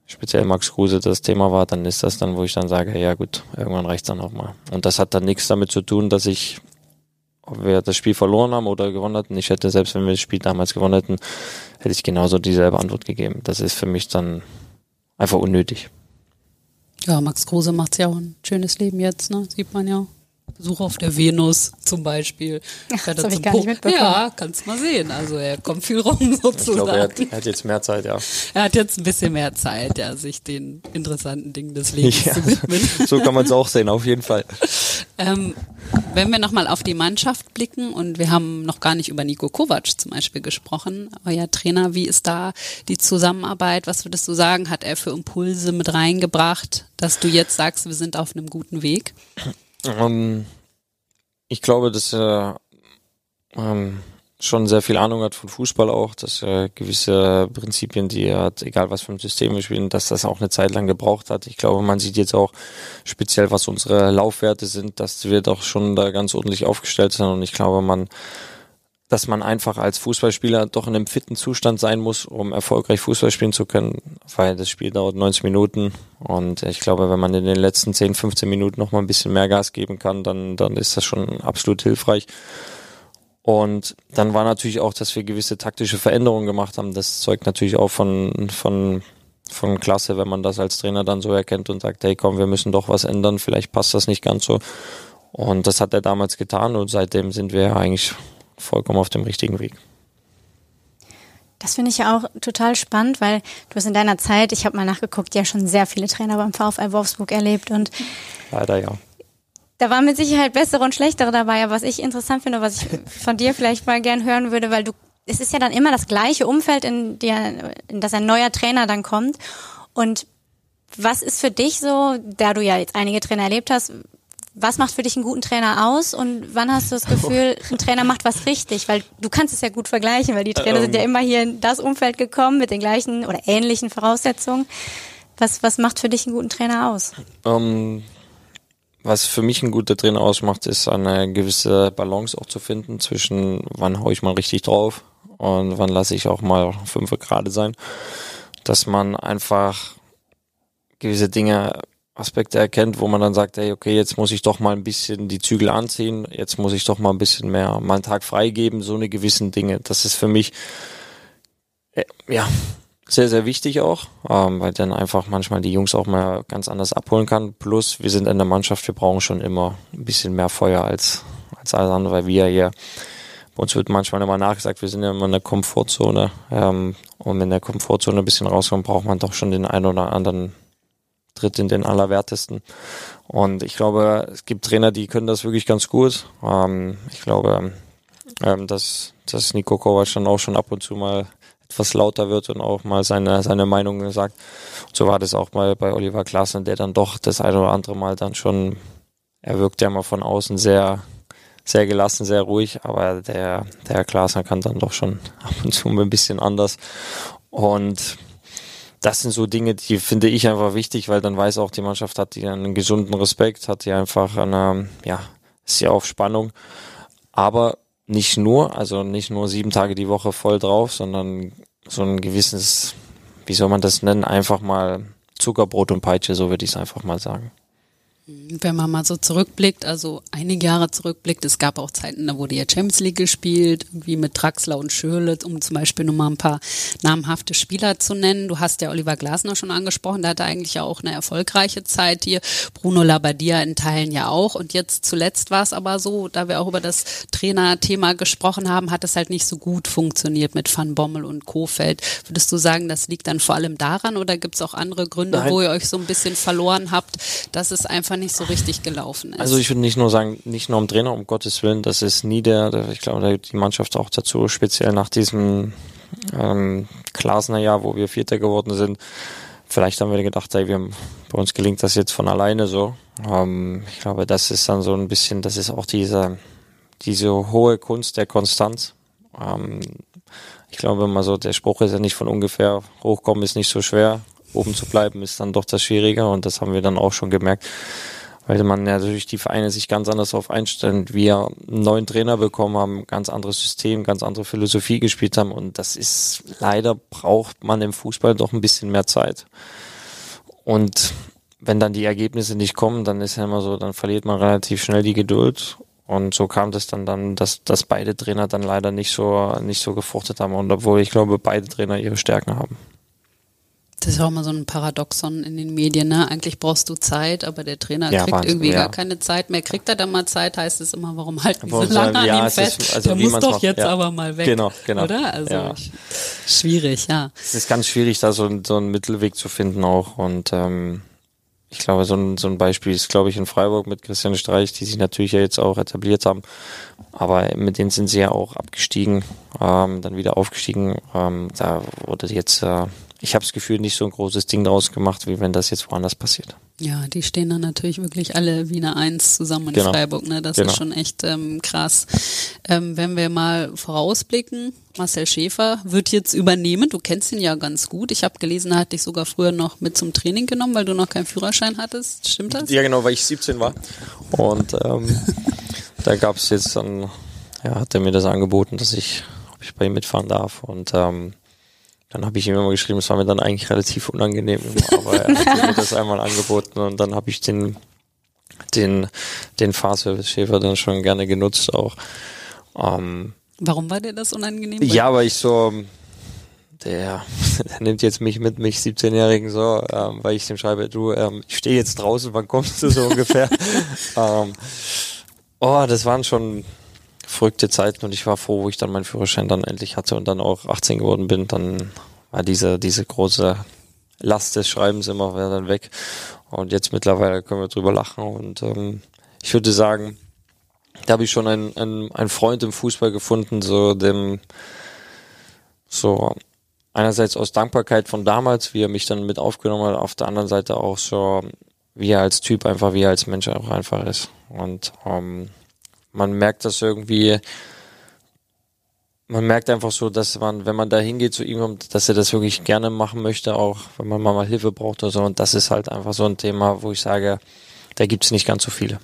B: speziell Max Kruse das Thema war, dann ist das dann, wo ich dann sage, ja gut, irgendwann reicht's dann auch mal. Und das hat dann nichts damit zu tun, dass ich, ob wir das Spiel verloren haben oder gewonnen hatten, ich hätte, selbst wenn wir das Spiel damals gewonnen hätten, hätte ich genauso dieselbe Antwort gegeben. Das ist für mich dann einfach unnötig.
C: Ja, Max Kruse macht ja auch ein schönes Leben jetzt, ne? Sieht man ja. Besuch auf der Venus zum Beispiel.
A: Ach, das habe ich gar nicht mitbekommen.
C: Ja, kannst mal sehen. Also er kommt viel rum sozusagen. Ich glaube,
B: er hat, er hat, jetzt mehr Zeit, ja.
C: Er hat jetzt ein bisschen mehr Zeit, ja, sich den interessanten Dingen des Lebens ja, zu widmen.
B: So kann man es auch sehen, auf jeden Fall.
C: Ähm, wenn wir nochmal auf die Mannschaft blicken und wir haben noch gar nicht über Nico Kovac zum Beispiel gesprochen, euer Trainer, wie ist da die Zusammenarbeit? Was würdest du sagen, hat er für Impulse mit reingebracht, dass du jetzt sagst, wir sind auf einem guten Weg?
B: Ähm, ich glaube, dass er ähm, schon sehr viel Ahnung hat von Fußball auch, dass er gewisse Prinzipien, die er hat, egal was für ein System wir spielen, dass das auch eine Zeit lang gebraucht hat. Ich glaube, man sieht jetzt auch speziell, was unsere Laufwerte sind, dass wir doch schon da ganz ordentlich aufgestellt sind und ich glaube, man dass man einfach als Fußballspieler doch in einem fitten Zustand sein muss, um erfolgreich Fußball spielen zu können, weil das Spiel dauert 90 Minuten und ich glaube, wenn man in den letzten 10, 15 Minuten noch mal ein bisschen mehr Gas geben kann, dann, dann ist das schon absolut hilfreich. Und dann war natürlich auch, dass wir gewisse taktische Veränderungen gemacht haben. Das zeugt natürlich auch von, von, von Klasse, wenn man das als Trainer dann so erkennt und sagt, hey komm, wir müssen doch was ändern, vielleicht passt das nicht ganz so. Und das hat er damals getan und seitdem sind wir eigentlich vollkommen auf dem richtigen Weg.
A: Das finde ich ja auch total spannend, weil du hast in deiner Zeit, ich habe mal nachgeguckt, ja schon sehr viele Trainer beim VfL Wolfsburg erlebt und
B: leider ja.
A: Da waren mit Sicherheit bessere und schlechtere dabei, aber was ich interessant finde, was ich von dir vielleicht mal gern hören würde, weil du, es ist ja dann immer das gleiche Umfeld, in, der, in das ein neuer Trainer dann kommt. Und was ist für dich so, da du ja jetzt einige Trainer erlebt hast, was macht für dich einen guten Trainer aus und wann hast du das Gefühl, ein Trainer macht was richtig? Weil du kannst es ja gut vergleichen, weil die Trainer ähm, sind ja immer hier in das Umfeld gekommen mit den gleichen oder ähnlichen Voraussetzungen. Was, was macht für dich einen guten Trainer aus?
B: Ähm, was für mich ein guter Trainer ausmacht, ist eine gewisse Balance auch zu finden zwischen wann haue ich mal richtig drauf und wann lasse ich auch mal fünf gerade sein. Dass man einfach gewisse Dinge Aspekte erkennt, wo man dann sagt, hey, okay, jetzt muss ich doch mal ein bisschen die Zügel anziehen, jetzt muss ich doch mal ein bisschen mehr, mal einen Tag freigeben, so eine gewissen Dinge. Das ist für mich, äh, ja, sehr, sehr wichtig auch, ähm, weil dann einfach manchmal die Jungs auch mal ganz anders abholen kann. Plus, wir sind in der Mannschaft, wir brauchen schon immer ein bisschen mehr Feuer als, als alles andere, weil wir hier, bei uns wird manchmal immer nachgesagt, wir sind ja immer in der Komfortzone, ähm, und in der Komfortzone ein bisschen rauskommen, braucht man doch schon den einen oder anderen tritt in den Allerwertesten. Und ich glaube, es gibt Trainer, die können das wirklich ganz gut. Ähm, ich glaube, ähm, dass, dass Nico Kovac dann auch schon ab und zu mal etwas lauter wird und auch mal seine, seine Meinung sagt. So war das auch mal bei Oliver Klaassen, der dann doch das eine oder andere Mal dann schon, er wirkt ja mal von außen sehr, sehr gelassen, sehr ruhig, aber der, der Klaassen kann dann doch schon ab und zu ein bisschen anders. Und das sind so Dinge, die finde ich einfach wichtig, weil dann weiß auch die Mannschaft hat die einen gesunden Respekt, hat die einfach eine, ja, ist ja auf Spannung. Aber nicht nur, also nicht nur sieben Tage die Woche voll drauf, sondern so ein gewisses, wie soll man das nennen, einfach mal Zuckerbrot und Peitsche, so würde ich es einfach mal sagen.
C: Wenn man mal so zurückblickt, also einige Jahre zurückblickt, es gab auch Zeiten, da wurde ja Champions League gespielt, wie mit Draxler und Schürle, um zum Beispiel nur mal ein paar namhafte Spieler zu nennen. Du hast ja Oliver Glasner schon angesprochen, der hatte eigentlich ja auch eine erfolgreiche Zeit hier. Bruno Labbadia in Teilen ja auch. Und jetzt zuletzt war es aber so, da wir auch über das Trainerthema gesprochen haben, hat es halt nicht so gut funktioniert mit Van Bommel und Kofeld. Würdest du sagen, das liegt dann vor allem daran oder gibt es auch andere Gründe, Nein. wo ihr euch so ein bisschen verloren habt, dass es einfach einfach nicht so richtig gelaufen ist.
B: Also ich würde nicht nur sagen, nicht nur am Trainer, um Gottes Willen, das ist nie der, ich glaube, die Mannschaft auch dazu, speziell nach diesem ähm, Klasner Jahr, wo wir Vierter geworden sind. Vielleicht haben wir gedacht, ey, wir bei uns gelingt das jetzt von alleine so. Ähm, ich glaube, das ist dann so ein bisschen, das ist auch diese, diese hohe Kunst der Konstanz. Ähm, ich glaube immer so, der Spruch ist ja nicht von ungefähr, hochkommen ist nicht so schwer, oben zu bleiben, ist dann doch das Schwierige und das haben wir dann auch schon gemerkt, weil man ja natürlich die Vereine sich ganz anders darauf einstellen. Wir einen neuen Trainer bekommen haben, ganz anderes System, ganz andere Philosophie gespielt haben und das ist leider braucht man im Fußball doch ein bisschen mehr Zeit. Und wenn dann die Ergebnisse nicht kommen, dann ist ja immer so, dann verliert man relativ schnell die Geduld und so kam das dann, dann dass, dass beide Trainer dann leider nicht so, nicht so gefruchtet haben. Und obwohl ich glaube, beide Trainer ihre Stärken haben.
C: Das ist auch immer so ein Paradoxon in den Medien. Ne? Eigentlich brauchst du Zeit, aber der Trainer ja, kriegt Wahnsinn, irgendwie ja. gar keine Zeit mehr. Kriegt er dann mal Zeit, heißt es immer, warum halten warum so lange ja, an ihm fest? Ist, also der muss doch macht, jetzt aber mal weg. Genau, genau. Oder? Also schwierig, ja.
B: Es ist ganz schwierig, da so, so einen Mittelweg zu finden auch. Und ähm, ich glaube, so ein, so ein Beispiel ist, glaube ich, in Freiburg mit Christian Streich, die sich natürlich ja jetzt auch etabliert haben. Aber mit denen sind sie ja auch abgestiegen, ähm, dann wieder aufgestiegen. Ähm, da wurde jetzt äh, ich habe das Gefühl, nicht so ein großes Ding daraus gemacht, wie wenn das jetzt woanders passiert.
C: Ja, die stehen dann natürlich wirklich alle Wiener Eins zusammen in genau. Freiburg. Ne? Das genau. ist schon echt ähm, krass. Ähm, wenn wir mal vorausblicken, Marcel Schäfer wird jetzt übernehmen. Du kennst ihn ja ganz gut. Ich habe gelesen, er hat dich sogar früher noch mit zum Training genommen, weil du noch keinen Führerschein hattest. Stimmt das?
B: Ja, genau, weil ich 17 war. Und ähm, da gab es jetzt dann, ja, hat er mir das angeboten, dass ich, ob ich bei ihm mitfahren darf. Und ähm, dann habe ich ihm immer geschrieben, es war mir dann eigentlich relativ unangenehm, aber er hat mir das einmal angeboten und dann habe ich den, den, den Fahrservice-Schäfer dann schon gerne genutzt auch.
C: Ähm, Warum war dir das unangenehm?
B: Ja, weil ich so, der, der nimmt jetzt mich mit, mich 17-Jährigen so, ähm, weil ich dem schreibe, du, ähm, ich stehe jetzt draußen, wann kommst du so ungefähr? ähm, oh, das waren schon verrückte Zeiten und ich war froh, wo ich dann meinen Führerschein dann endlich hatte und dann auch 18 geworden bin, dann war diese, diese große Last des Schreibens immer dann weg. Und jetzt mittlerweile können wir drüber lachen und ähm, ich würde sagen, da habe ich schon einen, einen, einen Freund im Fußball gefunden, so dem so einerseits aus Dankbarkeit von damals, wie er mich dann mit aufgenommen hat, auf der anderen Seite auch so, wie er als Typ einfach, wie er als Mensch auch einfach ist. Und ähm, man merkt das irgendwie, man merkt einfach so, dass man, wenn man da hingeht zu ihm, dass er das wirklich gerne machen möchte, auch wenn man mal Hilfe braucht oder so. Und das ist halt einfach so ein Thema, wo ich sage, da gibt es nicht ganz so viele.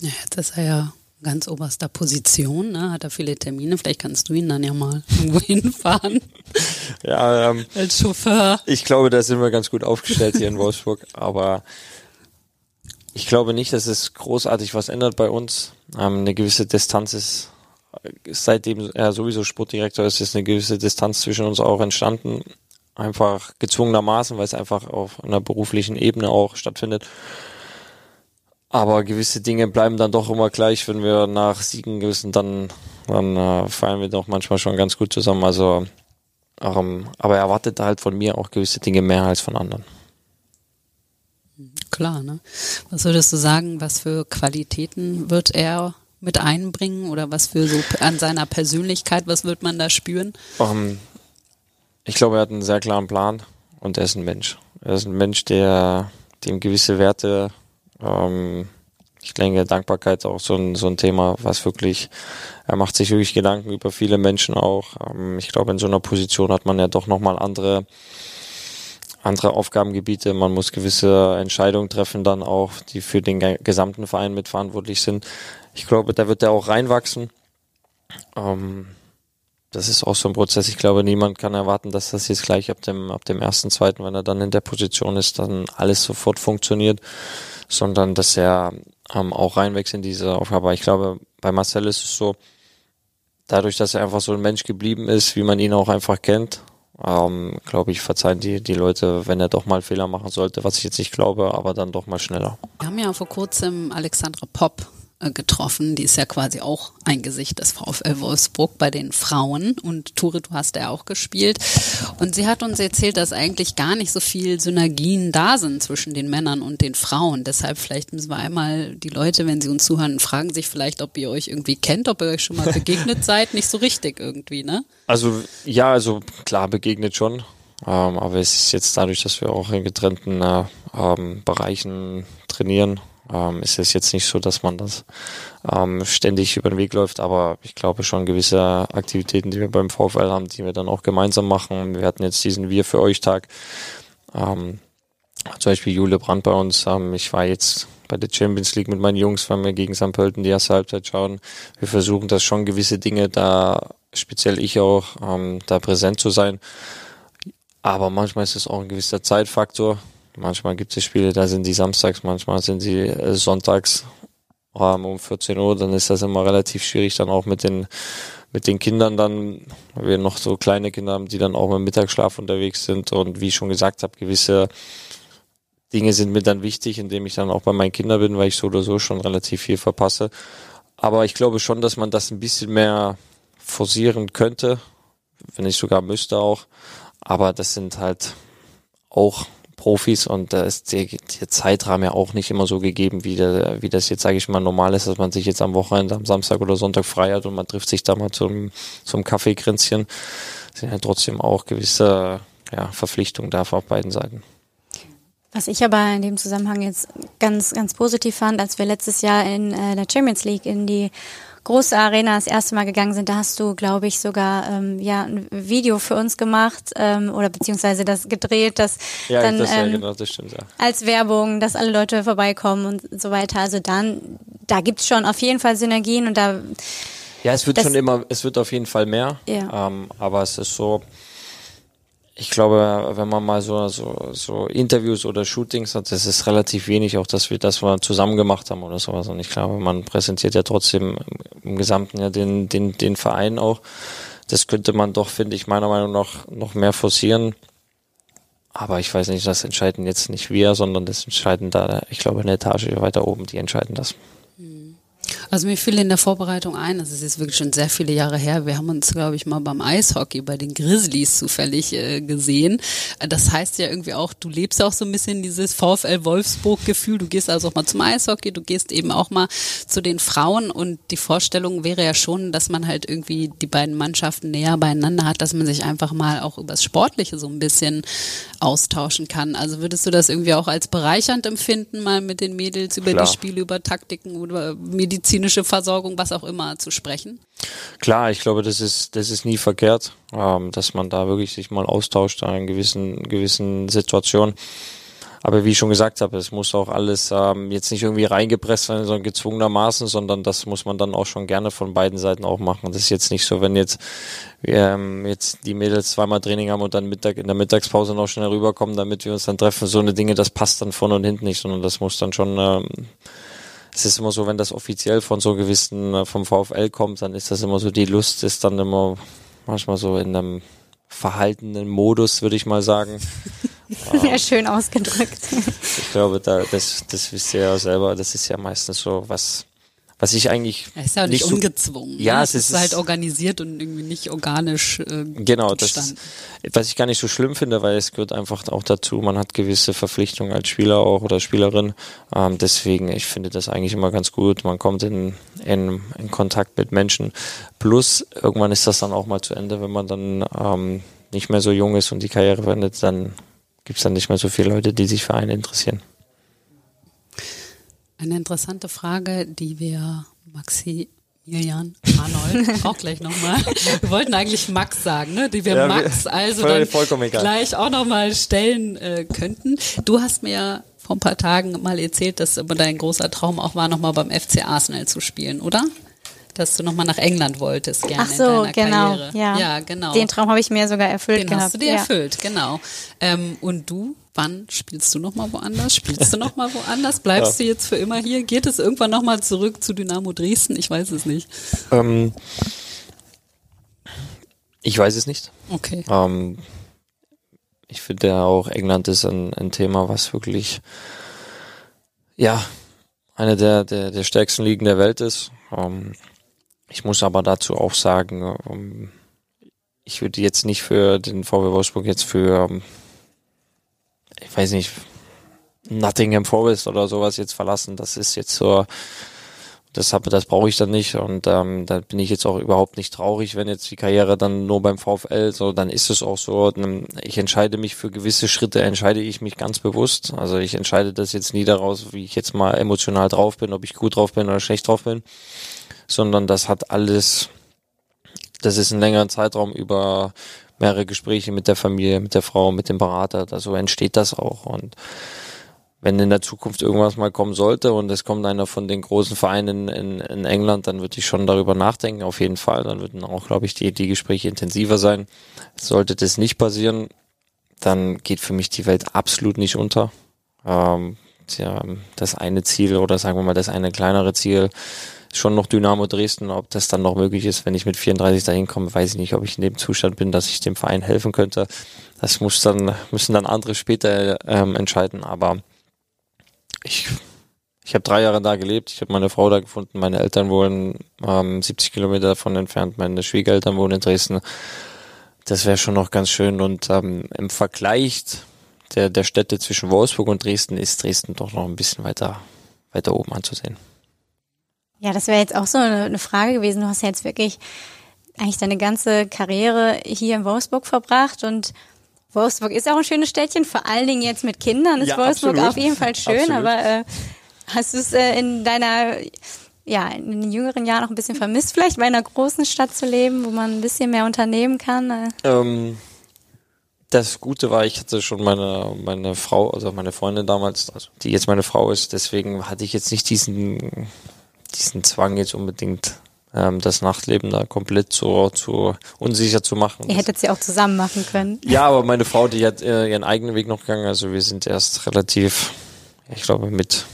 C: Ja, das ist ja ganz oberster Position, ne? hat er viele Termine, vielleicht kannst du ihn dann ja mal irgendwo hinfahren.
B: ja, ähm, als Chauffeur. Ich glaube, da sind wir ganz gut aufgestellt hier in Wolfsburg, aber ich glaube nicht, dass es großartig was ändert bei uns. Ähm, eine gewisse Distanz ist, seitdem er sowieso Sportdirektor ist, ist eine gewisse Distanz zwischen uns auch entstanden. Einfach gezwungenermaßen, weil es einfach auf einer beruflichen Ebene auch stattfindet. Aber gewisse Dinge bleiben dann doch immer gleich, wenn wir nach Siegen gewissen, dann, dann äh, fallen wir doch manchmal schon ganz gut zusammen. Also, ähm, aber er erwartet halt von mir auch gewisse Dinge mehr als von anderen.
C: Klar, ne? Was würdest du sagen, was für Qualitäten wird er mit einbringen oder was für so an seiner Persönlichkeit, was wird man da spüren? Um,
B: ähm, ich glaube, er hat einen sehr klaren Plan und er ist ein Mensch. Er ist ein Mensch, der dem gewisse Werte, ähm, ich denke, Dankbarkeit auch so ein, so ein Thema, was wirklich, er macht sich wirklich Gedanken über viele Menschen auch. Ähm, ich glaube, in so einer Position hat man ja doch nochmal andere, andere Aufgabengebiete. Man muss gewisse Entscheidungen treffen dann auch, die für den gesamten Verein mitverantwortlich sind. Ich glaube, da wird er auch reinwachsen. Ähm, das ist auch so ein Prozess. Ich glaube, niemand kann erwarten, dass das jetzt gleich ab dem, ab dem ersten, zweiten, wenn er dann in der Position ist, dann alles sofort funktioniert, sondern dass er ähm, auch reinwächst in diese Aufgabe. Ich glaube, bei Marcel ist es so, dadurch, dass er einfach so ein Mensch geblieben ist, wie man ihn auch einfach kennt, ähm, glaube ich, verzeihen die, die Leute, wenn er doch mal Fehler machen sollte, was ich jetzt nicht glaube, aber dann doch mal schneller.
C: Wir haben ja vor kurzem Alexandra Popp getroffen. Die ist ja quasi auch ein Gesicht des VfL Wolfsburg bei den Frauen. Und Ture, du hast ja auch gespielt. Und sie hat uns erzählt, dass eigentlich gar nicht so viel Synergien da sind zwischen den Männern und den Frauen. Deshalb vielleicht müssen wir einmal die Leute, wenn sie uns zuhören, fragen sich vielleicht, ob ihr euch irgendwie kennt, ob ihr euch schon mal begegnet seid. Nicht so richtig irgendwie, ne?
B: Also ja, also klar begegnet schon. Ähm, aber es ist jetzt dadurch, dass wir auch in getrennten äh, ähm, Bereichen trainieren, ähm, ist es jetzt nicht so, dass man das ähm, ständig über den Weg läuft, aber ich glaube schon gewisse Aktivitäten, die wir beim VfL haben, die wir dann auch gemeinsam machen. Wir hatten jetzt diesen Wir für euch Tag. Ähm, zum Beispiel Jule Brandt bei uns. Ähm, ich war jetzt bei der Champions League mit meinen Jungs, weil wir gegen St. Pölten die erste Halbzeit schauen. Wir versuchen das schon gewisse Dinge da, speziell ich auch, ähm, da präsent zu sein. Aber manchmal ist es auch ein gewisser Zeitfaktor. Manchmal gibt es Spiele, da sind die samstags, manchmal sind sie äh, sonntags ähm, um 14 Uhr. Dann ist das immer relativ schwierig, dann auch mit den mit den Kindern dann, weil wir noch so kleine Kinder haben, die dann auch im Mittagsschlaf unterwegs sind. Und wie ich schon gesagt habe, gewisse Dinge sind mir dann wichtig, indem ich dann auch bei meinen Kindern bin, weil ich so oder so schon relativ viel verpasse. Aber ich glaube schon, dass man das ein bisschen mehr forcieren könnte, wenn ich sogar müsste auch. Aber das sind halt auch Profis und da ist der, der Zeitrahmen ja auch nicht immer so gegeben, wie, der, wie das jetzt, sage ich mal, normal ist, dass man sich jetzt am Wochenende, am Samstag oder Sonntag frei hat und man trifft sich da mal zum, zum Kaffeekränzchen. Sind ja trotzdem auch gewisse ja, Verpflichtungen da auf beiden Seiten.
A: Was ich aber in dem Zusammenhang jetzt ganz, ganz positiv fand, als wir letztes Jahr in äh, der Champions League in die große Arena das erste Mal gegangen sind, da hast du, glaube ich, sogar ähm, ja ein Video für uns gemacht ähm, oder beziehungsweise das gedreht, das
B: ja,
A: dann
B: das,
A: ähm,
B: ja, genau, das stimmt, ja.
A: als Werbung, dass alle Leute vorbeikommen und so weiter. Also dann, da gibt's schon auf jeden Fall Synergien und da
B: ja, es wird schon immer, es wird auf jeden Fall mehr.
A: Ja.
B: Ähm, aber es ist so, ich glaube, wenn man mal so, so, so Interviews oder Shootings hat, das ist relativ wenig, auch dass wir das mal zusammen gemacht haben oder sowas. Und ich glaube, man präsentiert ja trotzdem im Gesamten ja den, den, den Verein auch. Das könnte man doch, finde ich, meiner Meinung nach noch mehr forcieren. Aber ich weiß nicht, das entscheiden jetzt nicht wir, sondern das entscheiden da, ich glaube, eine Etage weiter oben, die entscheiden das.
C: Also mir fiel in der Vorbereitung ein, das ist jetzt wirklich schon sehr viele Jahre her, wir haben uns, glaube ich, mal beim Eishockey bei den Grizzlies zufällig äh, gesehen. Das heißt ja irgendwie auch, du lebst ja auch so ein bisschen dieses VfL Wolfsburg-Gefühl. Du gehst also auch mal zum Eishockey, du gehst eben auch mal zu den Frauen und die Vorstellung wäre ja schon, dass man halt irgendwie die beiden Mannschaften näher beieinander hat, dass man sich einfach mal auch übers Sportliche so ein bisschen austauschen kann. Also würdest du das irgendwie auch als bereichernd empfinden, mal mit den Mädels über
B: Klar.
C: die Spiele, über Taktiken oder medizinische Versorgung, was auch immer zu sprechen?
B: Klar, ich glaube, das ist, das ist nie verkehrt, ähm, dass man da wirklich sich mal austauscht in gewissen, gewissen Situationen. Aber wie ich schon gesagt habe, es muss auch alles ähm, jetzt nicht irgendwie reingepresst sein, sondern gezwungenermaßen, sondern das muss man dann auch schon gerne von beiden Seiten auch machen. Das ist jetzt nicht so, wenn jetzt ähm, jetzt die Mädels zweimal Training haben und dann Mittag in der Mittagspause noch schnell rüberkommen, damit wir uns dann treffen. So eine Dinge, das passt dann vorne und hinten nicht, sondern das muss dann schon ähm, es ist immer so, wenn das offiziell von so gewissen, äh, vom VfL kommt, dann ist das immer so, die Lust ist dann immer manchmal so in einem verhaltenen Modus, würde ich mal sagen.
A: ja, schön ausgedrückt.
B: Ich glaube, da, das, das wisst ihr ja selber, das ist ja meistens so, was, was ich eigentlich.
C: Er ist ja nicht,
B: so-
C: ungezwungen.
B: Ja,
C: ne?
B: es
C: ist,
B: ist-
C: halt organisiert und irgendwie nicht organisch. Äh,
B: Genau, das ist, was ich gar nicht so schlimm finde, weil es gehört einfach auch dazu, man hat gewisse Verpflichtungen als Spieler auch oder Spielerin. Ähm, deswegen, ich finde das eigentlich immer ganz gut. Man kommt in, in, in Kontakt mit Menschen. Plus, irgendwann ist das dann auch mal zu Ende, wenn man dann ähm, nicht mehr so jung ist und die Karriere beendet, dann gibt es dann nicht mehr so viele Leute, die sich für einen interessieren.
C: Eine interessante Frage, die wir Maximilian Arnold auch gleich nochmal. Wir wollten eigentlich Max sagen, ne? Die wir ja, Max also dann gleich auch nochmal stellen äh, könnten. Du hast mir vor ein paar Tagen mal erzählt, dass dein großer Traum auch war, nochmal beim FC Arsenal zu spielen, oder? Dass du nochmal nach England wolltest, gerne Ach so, in deiner
A: genau,
C: Karriere.
A: Ja. ja, genau. Den Traum habe ich mir sogar erfüllt
C: Den
A: gehabt.
C: hast du dir ja. erfüllt, genau. Ähm, und du, wann spielst du nochmal woanders? Spielst du nochmal woanders? Bleibst ja. du jetzt für immer hier? Geht es irgendwann nochmal zurück zu Dynamo Dresden? Ich weiß es nicht.
B: Ähm, ich weiß es nicht.
C: Okay.
B: Ähm, ich finde ja auch, England ist ein, ein Thema, was wirklich, ja, eine der, der, der stärksten Ligen der Welt ist. Ähm, ich muss aber dazu auch sagen, ähm, ich würde jetzt nicht für den VW Wolfsburg jetzt für, ähm, ich weiß nicht, Nottingham Forest oder sowas jetzt verlassen. Das ist jetzt so, das habe, das brauche ich dann nicht und ähm, da bin ich jetzt auch überhaupt nicht traurig, wenn jetzt die Karriere dann nur beim VfL so, dann ist es auch so. Ich entscheide mich für gewisse Schritte, entscheide ich mich ganz bewusst. Also ich entscheide das jetzt nie daraus, wie ich jetzt mal emotional drauf bin, ob ich gut drauf bin oder schlecht drauf bin, sondern das hat alles, das ist ein längerer Zeitraum über mehrere Gespräche mit der Familie, mit der Frau, mit dem Berater. Also entsteht das auch und wenn in der Zukunft irgendwas mal kommen sollte und es kommt einer von den großen Vereinen in, in England, dann würde ich schon darüber nachdenken, auf jeden Fall. Dann würden auch, glaube ich, die, die Gespräche intensiver sein. Sollte das nicht passieren, dann geht für mich die Welt absolut nicht unter. Ähm, tja, das eine Ziel oder sagen wir mal das eine kleinere Ziel schon noch Dynamo Dresden. Ob das dann noch möglich ist, wenn ich mit 34 dahin komme, weiß ich nicht, ob ich in dem Zustand bin, dass ich dem Verein helfen könnte. Das muss dann, müssen dann andere später ähm, entscheiden. Aber ich, ich habe drei Jahre da gelebt. Ich habe meine Frau da gefunden. Meine Eltern wohnen ähm, 70 Kilometer davon entfernt. Meine Schwiegereltern wohnen in Dresden. Das wäre schon noch ganz schön. Und ähm, im Vergleich der, der Städte zwischen Wolfsburg und Dresden ist Dresden doch noch ein bisschen weiter, weiter oben anzusehen.
A: Ja, das wäre jetzt auch so eine, eine Frage gewesen. Du hast ja jetzt wirklich eigentlich deine ganze Karriere hier in Wolfsburg verbracht und Wolfsburg ist auch ein schönes Städtchen, vor allen Dingen jetzt mit Kindern ist ja, Wolfsburg absolut. auf jeden Fall schön, absolut. aber äh, hast du es äh, in deiner, ja, in den jüngeren Jahren auch ein bisschen vermisst, vielleicht bei einer großen Stadt zu leben, wo man ein bisschen mehr unternehmen kann? Äh?
B: Ähm, das Gute war, ich hatte schon meine, meine Frau, also meine Freundin damals, also die jetzt meine Frau ist, deswegen hatte ich jetzt nicht diesen, diesen Zwang jetzt unbedingt ähm, das Nachtleben da komplett zu, zu unsicher zu machen.
A: Ihr hättet sie auch zusammen machen können.
B: Ja, aber meine Frau, die hat äh, ihren eigenen Weg noch gegangen. Also wir sind erst relativ, ich glaube mit,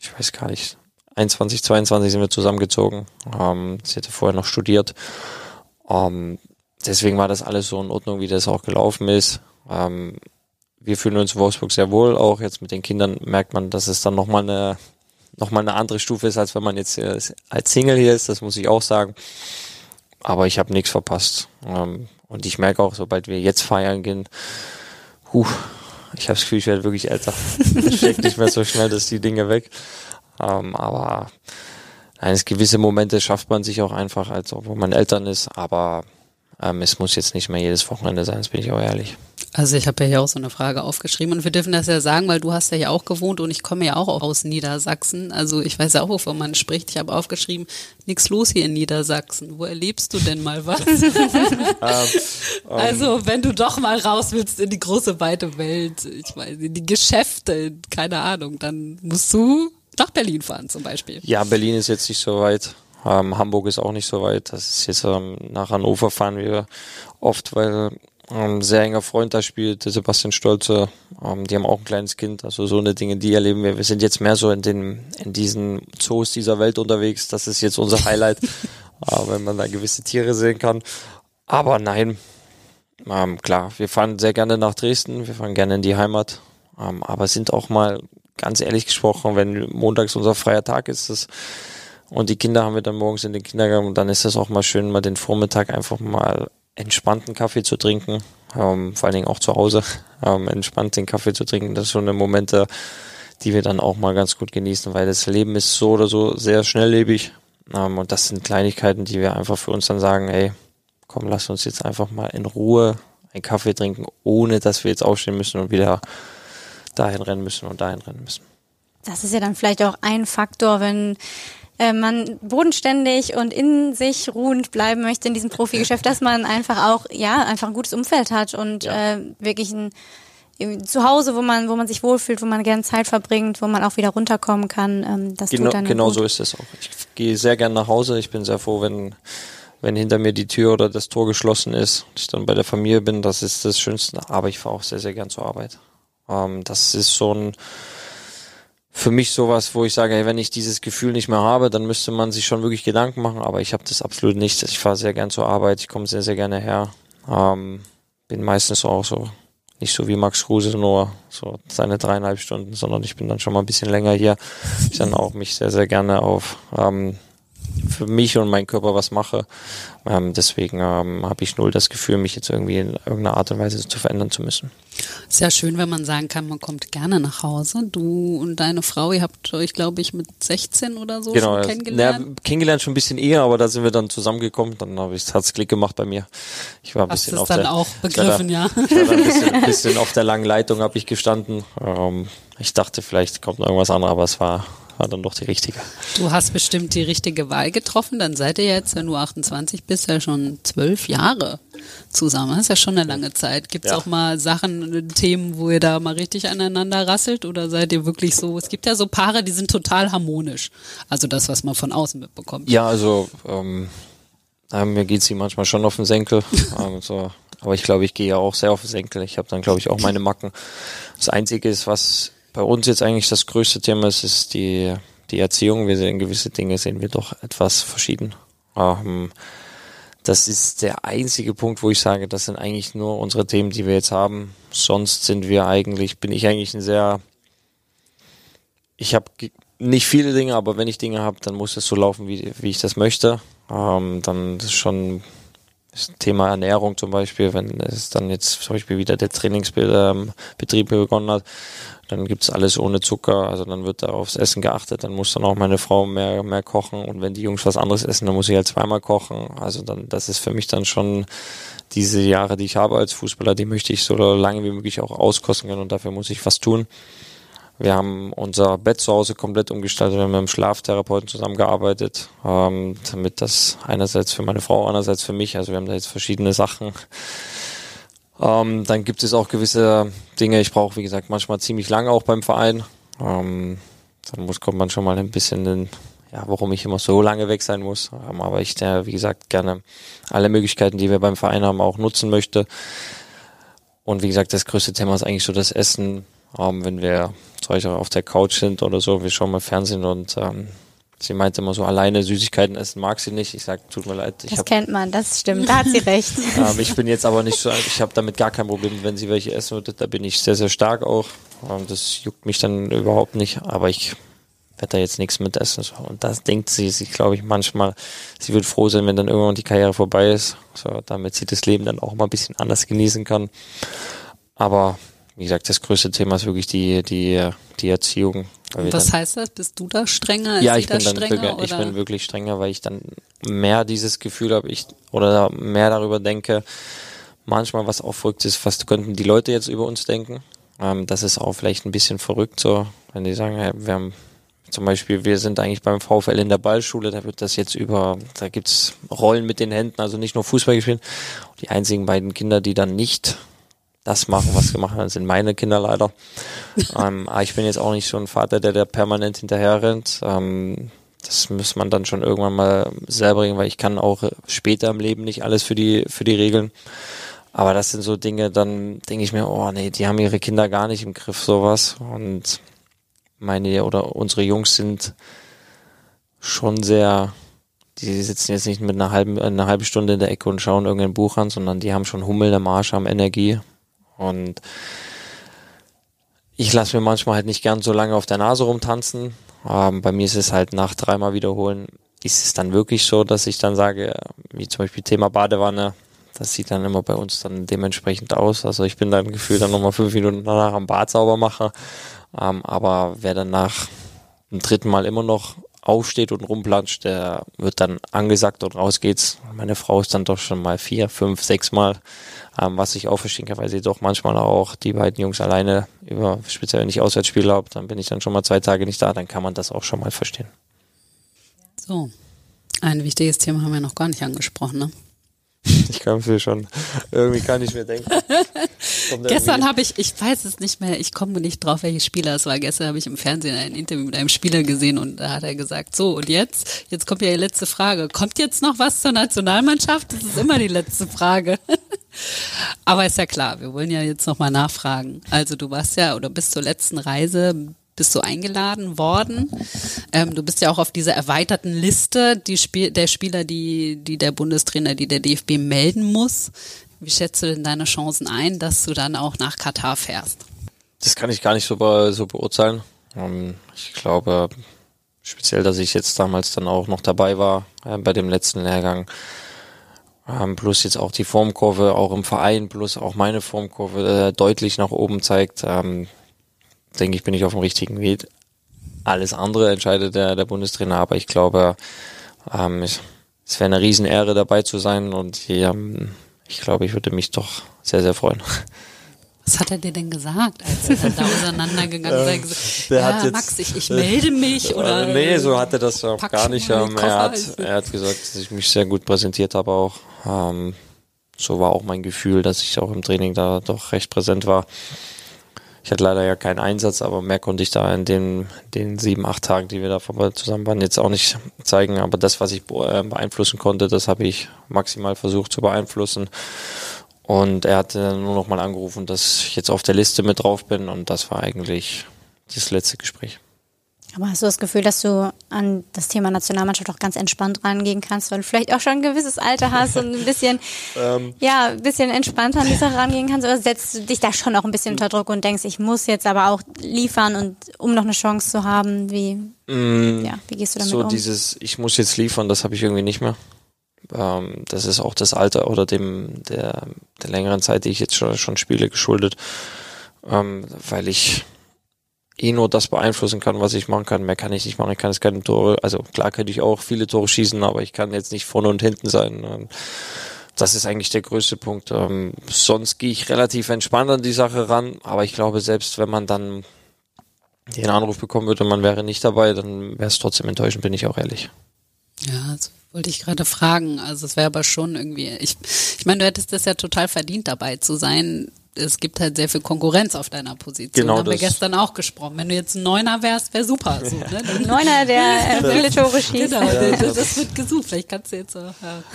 B: ich weiß gar nicht, 21, 22 sind wir zusammengezogen. Ähm, sie hatte vorher noch studiert. Ähm, deswegen war das alles so in Ordnung, wie das auch gelaufen ist. Ähm, wir fühlen uns in Wolfsburg sehr wohl. Auch jetzt mit den Kindern merkt man, dass es dann nochmal eine nochmal eine andere Stufe ist, als wenn man jetzt äh, als Single hier ist, das muss ich auch sagen. Aber ich habe nichts verpasst. Ähm, und ich merke auch, sobald wir jetzt feiern gehen, huh, ich habe das Gefühl, ich werde wirklich älter. Es steckt nicht mehr so schnell, dass die Dinge weg. Ähm, aber eines gewisse Momente schafft man sich auch einfach, als ob man Eltern ist. Aber ähm, es muss jetzt nicht mehr jedes Wochenende sein, das bin ich auch ehrlich.
C: Also ich habe ja hier auch so eine Frage aufgeschrieben und wir dürfen das ja sagen, weil du hast ja hier auch gewohnt und ich komme ja auch aus Niedersachsen. Also ich weiß ja auch, wovon man spricht. Ich habe aufgeschrieben, nichts los hier in Niedersachsen. Wo erlebst du denn mal was? um, um. Also wenn du doch mal raus willst in die große weite Welt, ich weiß, in die Geschäfte, keine Ahnung, dann musst du nach Berlin fahren zum Beispiel.
B: Ja, Berlin ist jetzt nicht so weit. Ähm, Hamburg ist auch nicht so weit. Das ist jetzt ähm, nach Hannover fahren wir oft, weil ähm, sehr enger Freund da spielt, Sebastian Stolze. Ähm, die haben auch ein kleines Kind. Also so eine Dinge, die erleben wir. Wir sind jetzt mehr so in den, in diesen Zoos dieser Welt unterwegs. Das ist jetzt unser Highlight, äh, wenn man da gewisse Tiere sehen kann. Aber nein, ähm, klar, wir fahren sehr gerne nach Dresden. Wir fahren gerne in die Heimat. Ähm, aber sind auch mal, ganz ehrlich gesprochen, wenn montags unser freier Tag ist, das und die Kinder haben wir dann morgens in den Kindergarten und dann ist es auch mal schön, mal den Vormittag einfach mal entspannten Kaffee zu trinken, ähm, vor allen Dingen auch zu Hause, ähm, entspannt den Kaffee zu trinken. Das sind so eine Momente, die wir dann auch mal ganz gut genießen, weil das Leben ist so oder so sehr schnelllebig. Ähm, und das sind Kleinigkeiten, die wir einfach für uns dann sagen, ey, komm, lass uns jetzt einfach mal in Ruhe einen Kaffee trinken, ohne dass wir jetzt aufstehen müssen und wieder dahin rennen müssen und dahin rennen müssen.
A: Das ist ja dann vielleicht auch ein Faktor, wenn äh, man bodenständig und in sich ruhend bleiben möchte in diesem Profigeschäft, dass man einfach auch, ja, einfach ein gutes Umfeld hat und ja. äh, wirklich ein zu Hause, wo man, wo man sich wohlfühlt, wo man gerne Zeit verbringt, wo man auch wieder runterkommen kann. Ähm, das
B: genau,
A: tut dann
B: genau
A: gut.
B: so ist es auch. Ich gehe sehr gerne nach Hause. Ich bin sehr froh, wenn, wenn hinter mir die Tür oder das Tor geschlossen ist und ich dann bei der Familie bin. Das ist das Schönste. Aber ich fahre auch sehr, sehr gern zur Arbeit. Ähm, das ist so ein, für mich sowas, wo ich sage, hey, wenn ich dieses Gefühl nicht mehr habe, dann müsste man sich schon wirklich Gedanken machen, aber ich habe das absolut nicht. Ich fahre sehr gern zur Arbeit, ich komme sehr, sehr gerne her. Ähm, bin meistens auch so, nicht so wie Max Kruse, nur so seine dreieinhalb Stunden, sondern ich bin dann schon mal ein bisschen länger hier. Ich dann auch mich sehr, sehr gerne auf ähm, für mich und meinen Körper was mache. Ähm, deswegen ähm, habe ich null das Gefühl, mich jetzt irgendwie in irgendeiner Art und Weise zu verändern zu müssen.
C: Sehr schön, wenn man sagen kann, man kommt gerne nach Hause. Du und deine Frau, ihr habt euch, glaube ich, mit 16 oder so
B: genau,
C: schon kennengelernt.
B: Ja, kennengelernt schon ein bisschen eher, aber da sind wir dann zusammengekommen. Dann habe ich hat's Klick gemacht bei mir. Ich war ein
C: Hast
B: bisschen auf
C: dann
B: der,
C: auch begriffen, ja.
B: da, ich war da ein bisschen, ein bisschen auf der langen Leitung habe ich gestanden. Ähm, ich dachte, vielleicht kommt noch irgendwas anderes, aber es war war dann doch die richtige.
C: Du hast bestimmt die richtige Wahl getroffen. Dann seid ihr jetzt, wenn du 28 bist, ja schon zwölf Jahre zusammen. Das ist ja schon eine lange Zeit. Gibt es
B: Ja.
C: auch mal Sachen, Themen, wo ihr da mal richtig aneinander rasselt? Oder seid ihr wirklich so? Es gibt ja so Paare, die sind total harmonisch. Also das, was man von außen mitbekommt.
B: Ja, also ähm, äh, mir geht sie manchmal schon auf den Senkel. ähm, so. Aber ich glaube, ich gehe ja auch sehr auf den Senkel. Ich habe dann, glaube ich, auch meine Macken. Das Einzige ist, was bei uns jetzt eigentlich das größte Thema ist, ist die, die Erziehung. Wir sehen gewisse Dinge, sehen wir doch etwas verschieden. Ähm, das ist der einzige Punkt, wo ich sage, das sind eigentlich nur unsere Themen, die wir jetzt haben. Sonst sind wir eigentlich, bin ich eigentlich ein sehr, ich habe nicht viele Dinge, aber wenn ich Dinge habe, dann muss es so laufen, wie, wie ich das möchte. Ähm, dann ist schon das Thema Ernährung zum Beispiel, wenn es dann jetzt zum Beispiel wieder der Trainingsbetrieb begonnen hat, dann gibt's alles ohne Zucker, also dann wird da aufs Essen geachtet, dann muss dann auch meine Frau mehr, mehr kochen und wenn die Jungs was anderes essen, dann muss ich halt zweimal kochen. Also dann, das ist für mich dann schon diese Jahre, die ich habe als Fußballer, die möchte ich so lange wie möglich auch auskosten können und dafür muss ich was tun. Wir haben unser Bett zu Hause komplett umgestaltet. Wir haben mit einem Schlaftherapeuten zusammengearbeitet, ähm, damit das einerseits für meine Frau, andererseits für mich. Also wir haben da jetzt verschiedene Sachen. Ähm, dann gibt es auch gewisse Dinge. Ich brauche, wie gesagt, manchmal ziemlich lange auch beim Verein. Ähm, dann muss, kommt man schon mal ein bisschen in, ja, warum ich immer so lange weg sein muss. Ähm, aber ich, der, wie gesagt, gerne alle Möglichkeiten, die wir beim Verein haben, auch nutzen möchte. Und wie gesagt, das größte Thema ist eigentlich so das Essen. Ähm, wenn wir Beispiel auf der Couch sind oder so, wir schauen mal Fernsehen und ähm, sie meinte immer so, alleine Süßigkeiten essen mag sie nicht. Ich sag, tut mir leid. Ich
A: Das
B: hab,
A: kennt man, das stimmt, da hat sie recht.
B: ähm, ich bin jetzt aber nicht so, ich habe damit gar kein Problem, wenn sie welche essen würde. Da bin ich sehr, sehr stark auch. Ähm, das juckt mich dann überhaupt nicht. Aber ich werde da jetzt nichts mit essen. So. Und das denkt sie sich, glaube ich, manchmal. Sie wird froh sein, wenn dann irgendwann die Karriere vorbei ist, so, damit sie das Leben dann auch mal ein bisschen anders genießen kann. Aber wie gesagt, das größte Thema ist wirklich die, die, die Erziehung.
C: Was
B: dann-
C: heißt das? Bist du da strenger?
B: Ja, ich bin dann
C: strenger,
B: wirklich, ich bin wirklich strenger, weil ich dann mehr dieses Gefühl habe, ich oder mehr darüber denke, manchmal was auch verrückt ist, was könnten die Leute jetzt über uns denken. Ähm, das ist auch vielleicht ein bisschen verrückt, so wenn die sagen, hey, wir haben zum Beispiel, wir sind eigentlich beim VfL in der Ballschule, da wird das jetzt über, da gibt's Rollen mit den Händen, also nicht nur Fußball gespielt. Die einzigen beiden Kinder, die dann nicht das machen, was gemacht haben, sind meine Kinder leider. ähm, aber ich bin jetzt auch nicht so ein Vater, der da permanent hinterher rennt. Ähm, das muss man dann schon irgendwann mal selber regeln, weil ich kann auch später im Leben nicht alles für die, für die regeln. Aber das sind so Dinge, dann denke ich mir, oh nee, die haben ihre Kinder gar nicht im Griff, sowas. Und meine oder unsere Jungs sind schon sehr, die sitzen jetzt nicht mit einer halben, einer halben Stunde in der Ecke und schauen irgendein Buch an, sondern die haben schon Hummel im Arsch, haben Energie. Und ich lasse mir manchmal halt nicht gern so lange auf der Nase rumtanzen. Ähm, bei mir ist es halt nach dreimal wiederholen, ist es dann wirklich so, dass ich dann sage, wie zum Beispiel Thema Badewanne, das sieht dann immer bei uns dann dementsprechend aus. Also ich bin dann gefühlt dann nochmal fünf Minuten danach am Bad sauber mache. Ähm, aber wer dann nach dem dritten Mal immer noch aufsteht und rumplanscht, der wird dann angesagt und raus geht's. Meine Frau ist dann doch schon mal vier, fünf, sechs Mal, ähm, was ich auch verstehen kann, weil sie doch manchmal auch die beiden Jungs alleine über, speziell nicht Auswärtsspiele habe, dann bin ich dann schon mal zwei Tage nicht da, dann kann man das auch schon mal verstehen.
C: So, ein wichtiges Thema haben wir noch gar nicht angesprochen, ne?
B: Ich kann mir schon, irgendwie kann ich mir denken.
C: gestern habe ich, ich weiß es nicht mehr, ich komme nicht drauf, welches Spieler es war. Gestern habe ich im Fernsehen ein Interview mit einem Spieler gesehen und da hat er gesagt, so und jetzt, jetzt kommt ja die letzte Frage. Kommt jetzt noch was zur Nationalmannschaft? Das ist immer die letzte Frage. Aber ist ja klar, wir wollen ja jetzt nochmal nachfragen. Also du warst ja oder bis zur letzten Reise bist du eingeladen worden. Ähm, du bist ja auch auf dieser erweiterten Liste die Spiel der Spieler, die, die der Bundestrainer, die der DFB melden muss. Wie schätzt du denn deine Chancen ein, dass du dann auch nach Katar fährst?
B: Das kann ich gar nicht so, be so beurteilen. Ähm, ich glaube, speziell, dass ich jetzt damals dann auch noch dabei war äh, bei dem letzten Lehrgang. Ähm, plus jetzt auch die Formkurve, auch im Verein, plus auch meine Formkurve äh, deutlich nach oben zeigt. Ähm, denke ich, bin ich auf dem richtigen Weg. Alles andere entscheidet der, der Bundestrainer, aber ich glaube, ähm, es, es wäre eine Riesenehre dabei zu sein und ähm, ich glaube, ich würde mich doch sehr, sehr freuen.
C: Was hat er dir denn gesagt, als dann da auseinandergegangen?
B: Ähm, der
C: ja,
B: hat jetzt,
C: Max, ich, ich melde mich oder?
B: Äh, nee, so hat er das auch gar nicht. Ähm, er, hat, er hat gesagt, dass ich mich sehr gut präsentiert habe auch. Ähm, so war auch mein Gefühl, dass ich auch im Training da doch recht präsent war. Ich hatte leider ja keinen Einsatz, aber mehr konnte ich da in den, den sieben, acht Tagen, die wir da zusammen waren, jetzt auch nicht zeigen. Aber das, was ich äh, beeinflussen konnte, das habe ich maximal versucht zu beeinflussen. Und er hatte nur noch mal angerufen, dass ich jetzt auf der Liste mit drauf bin und das war eigentlich das letzte Gespräch.
A: Aber hast du das Gefühl, dass du an das Thema Nationalmannschaft auch ganz entspannt rangehen kannst, weil du vielleicht auch schon ein gewisses Alter hast und ein bisschen, ähm. ja, ein bisschen entspannter an die Sache rangehen kannst? Oder setzt du dich da schon auch ein bisschen unter Druck und denkst, ich muss jetzt aber auch liefern und um noch eine Chance zu haben? Wie, mm, ja, wie gehst du damit
B: so
A: um?
B: So dieses, ich muss jetzt liefern, das habe ich irgendwie nicht mehr. Ähm, das ist auch das Alter oder dem der, der längeren Zeit, die ich jetzt schon, schon spiele, geschuldet. Ähm, weil ich eh nur das beeinflussen kann, was ich machen kann. Mehr kann ich nicht machen. Ich kann jetzt keine Tore, also klar könnte ich auch viele Tore schießen, aber ich kann jetzt nicht vorne und hinten sein. Ähm, das ist eigentlich der größte Punkt. Ähm, sonst gehe ich relativ entspannt an die Sache ran, aber ich glaube, selbst wenn man dann den Anruf bekommen würde und man wäre nicht dabei, dann wäre es trotzdem enttäuschend, bin ich auch ehrlich.
C: Ja, das wollte ich gerade fragen. Also es wäre aber schon irgendwie, ich, ich meine, du hättest das ja total verdient, dabei zu sein es gibt halt sehr viel Konkurrenz auf deiner Position.
B: Genau
C: haben
B: das.
C: wir gestern auch gesprochen. Wenn du jetzt ein Neuner wärst, wäre super. So, ne?
A: Ein Neuner, der äh, viele Tore schießt.
C: Genau, das, das, wird gesucht. Vielleicht kannst du jetzt auch,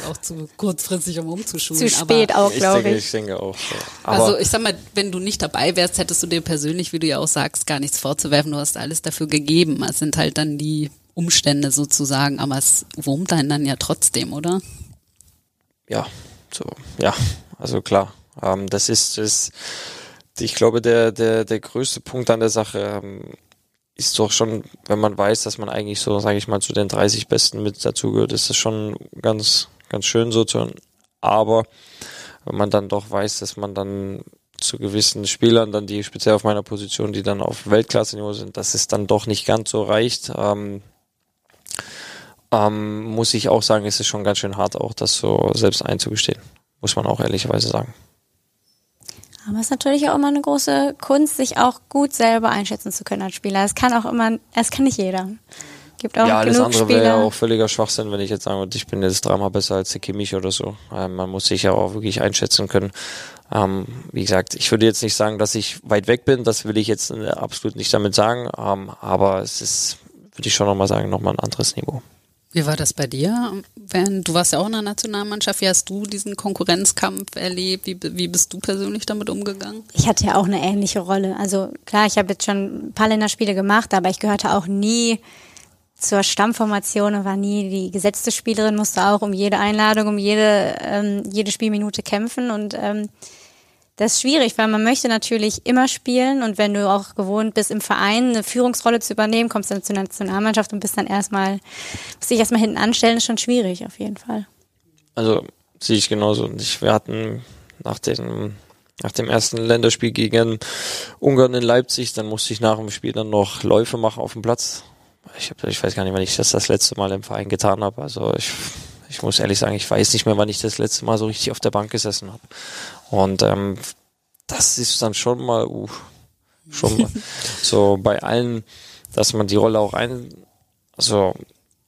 C: auch zu kurzfristig, um umzuschulen.
A: Zu spät
C: aber
A: auch, glaube
B: ich.
A: ich.
B: Denke auch. So.
C: also ich sag mal, wenn du nicht dabei wärst, hättest du dir persönlich, wie du ja auch sagst, gar nichts vorzuwerfen. Du hast alles dafür gegeben. Es sind halt dann die Umstände sozusagen, aber es wurmt einen dann ja trotzdem, oder?
B: Ja, so, ja, also klar. Ähm, das ist, ist, ich glaube, der, der, der größte Punkt an der Sache ähm, ist doch schon, wenn man weiß, dass man eigentlich so, sage ich mal, zu den 30 Besten mit dazugehört, ist das schon ganz, ganz schön so zu. Aber wenn man dann doch weiß, dass man dann zu gewissen Spielern, dann die speziell auf meiner Position, die dann auf Weltklasse-Niveau sind, dass es dann doch nicht ganz so reicht, ähm, ähm, muss ich auch sagen, ist es schon ganz schön hart, auch das so selbst einzugestehen. Muss man auch ehrlicherweise sagen.
A: Aber es ist natürlich auch immer eine große Kunst, sich auch gut selber einschätzen zu können als Spieler. Es kann auch immer, es kann nicht jeder. Gibt auch
B: ja, alles
A: genug
B: andere wäre ja auch völliger Schwachsinn, wenn ich jetzt sagen würde, ich bin jetzt dreimal besser als der Kimmich oder so. Ähm, man muss sich ja auch wirklich einschätzen können. Ähm, wie gesagt, ich würde jetzt nicht sagen, dass ich weit weg bin, das will ich jetzt äh, absolut nicht damit sagen, ähm, aber es ist, würde ich schon nochmal sagen, nochmal ein anderes Niveau.
C: Wie war das bei dir? Du warst ja auch in der Nationalmannschaft. Wie hast du diesen Konkurrenzkampf erlebt? Wie, wie bist du persönlich damit umgegangen?
A: Ich hatte ja auch eine ähnliche Rolle. Also klar, ich habe jetzt schon ein paar Länderspiele gemacht, aber ich gehörte auch nie zur Stammformation und war nie die gesetzte Spielerin, musste auch um jede Einladung, um jede, ähm, jede Spielminute kämpfen und ähm, das ist schwierig, weil man möchte natürlich immer spielen und wenn du auch gewohnt bist, im Verein eine Führungsrolle zu übernehmen, kommst dann zur Nationalmannschaft und bist dann erstmal, musst dich erstmal hinten anstellen, ist schon schwierig auf jeden Fall.
B: Also sehe ich genauso. Wir hatten nach dem, nach dem ersten Länderspiel gegen Ungarn in Leipzig, dann musste ich nach dem Spiel dann noch Läufe machen auf dem Platz. ich, hab, ich weiß gar nicht, wann ich das das letzte Mal im Verein getan habe. Also ich, ich muss ehrlich sagen, ich weiß nicht mehr, wann ich das letzte Mal so richtig auf der Bank gesessen habe. Und ähm, das ist dann schon mal, uh, schon mal so bei allen, dass man die Rolle auch ein, also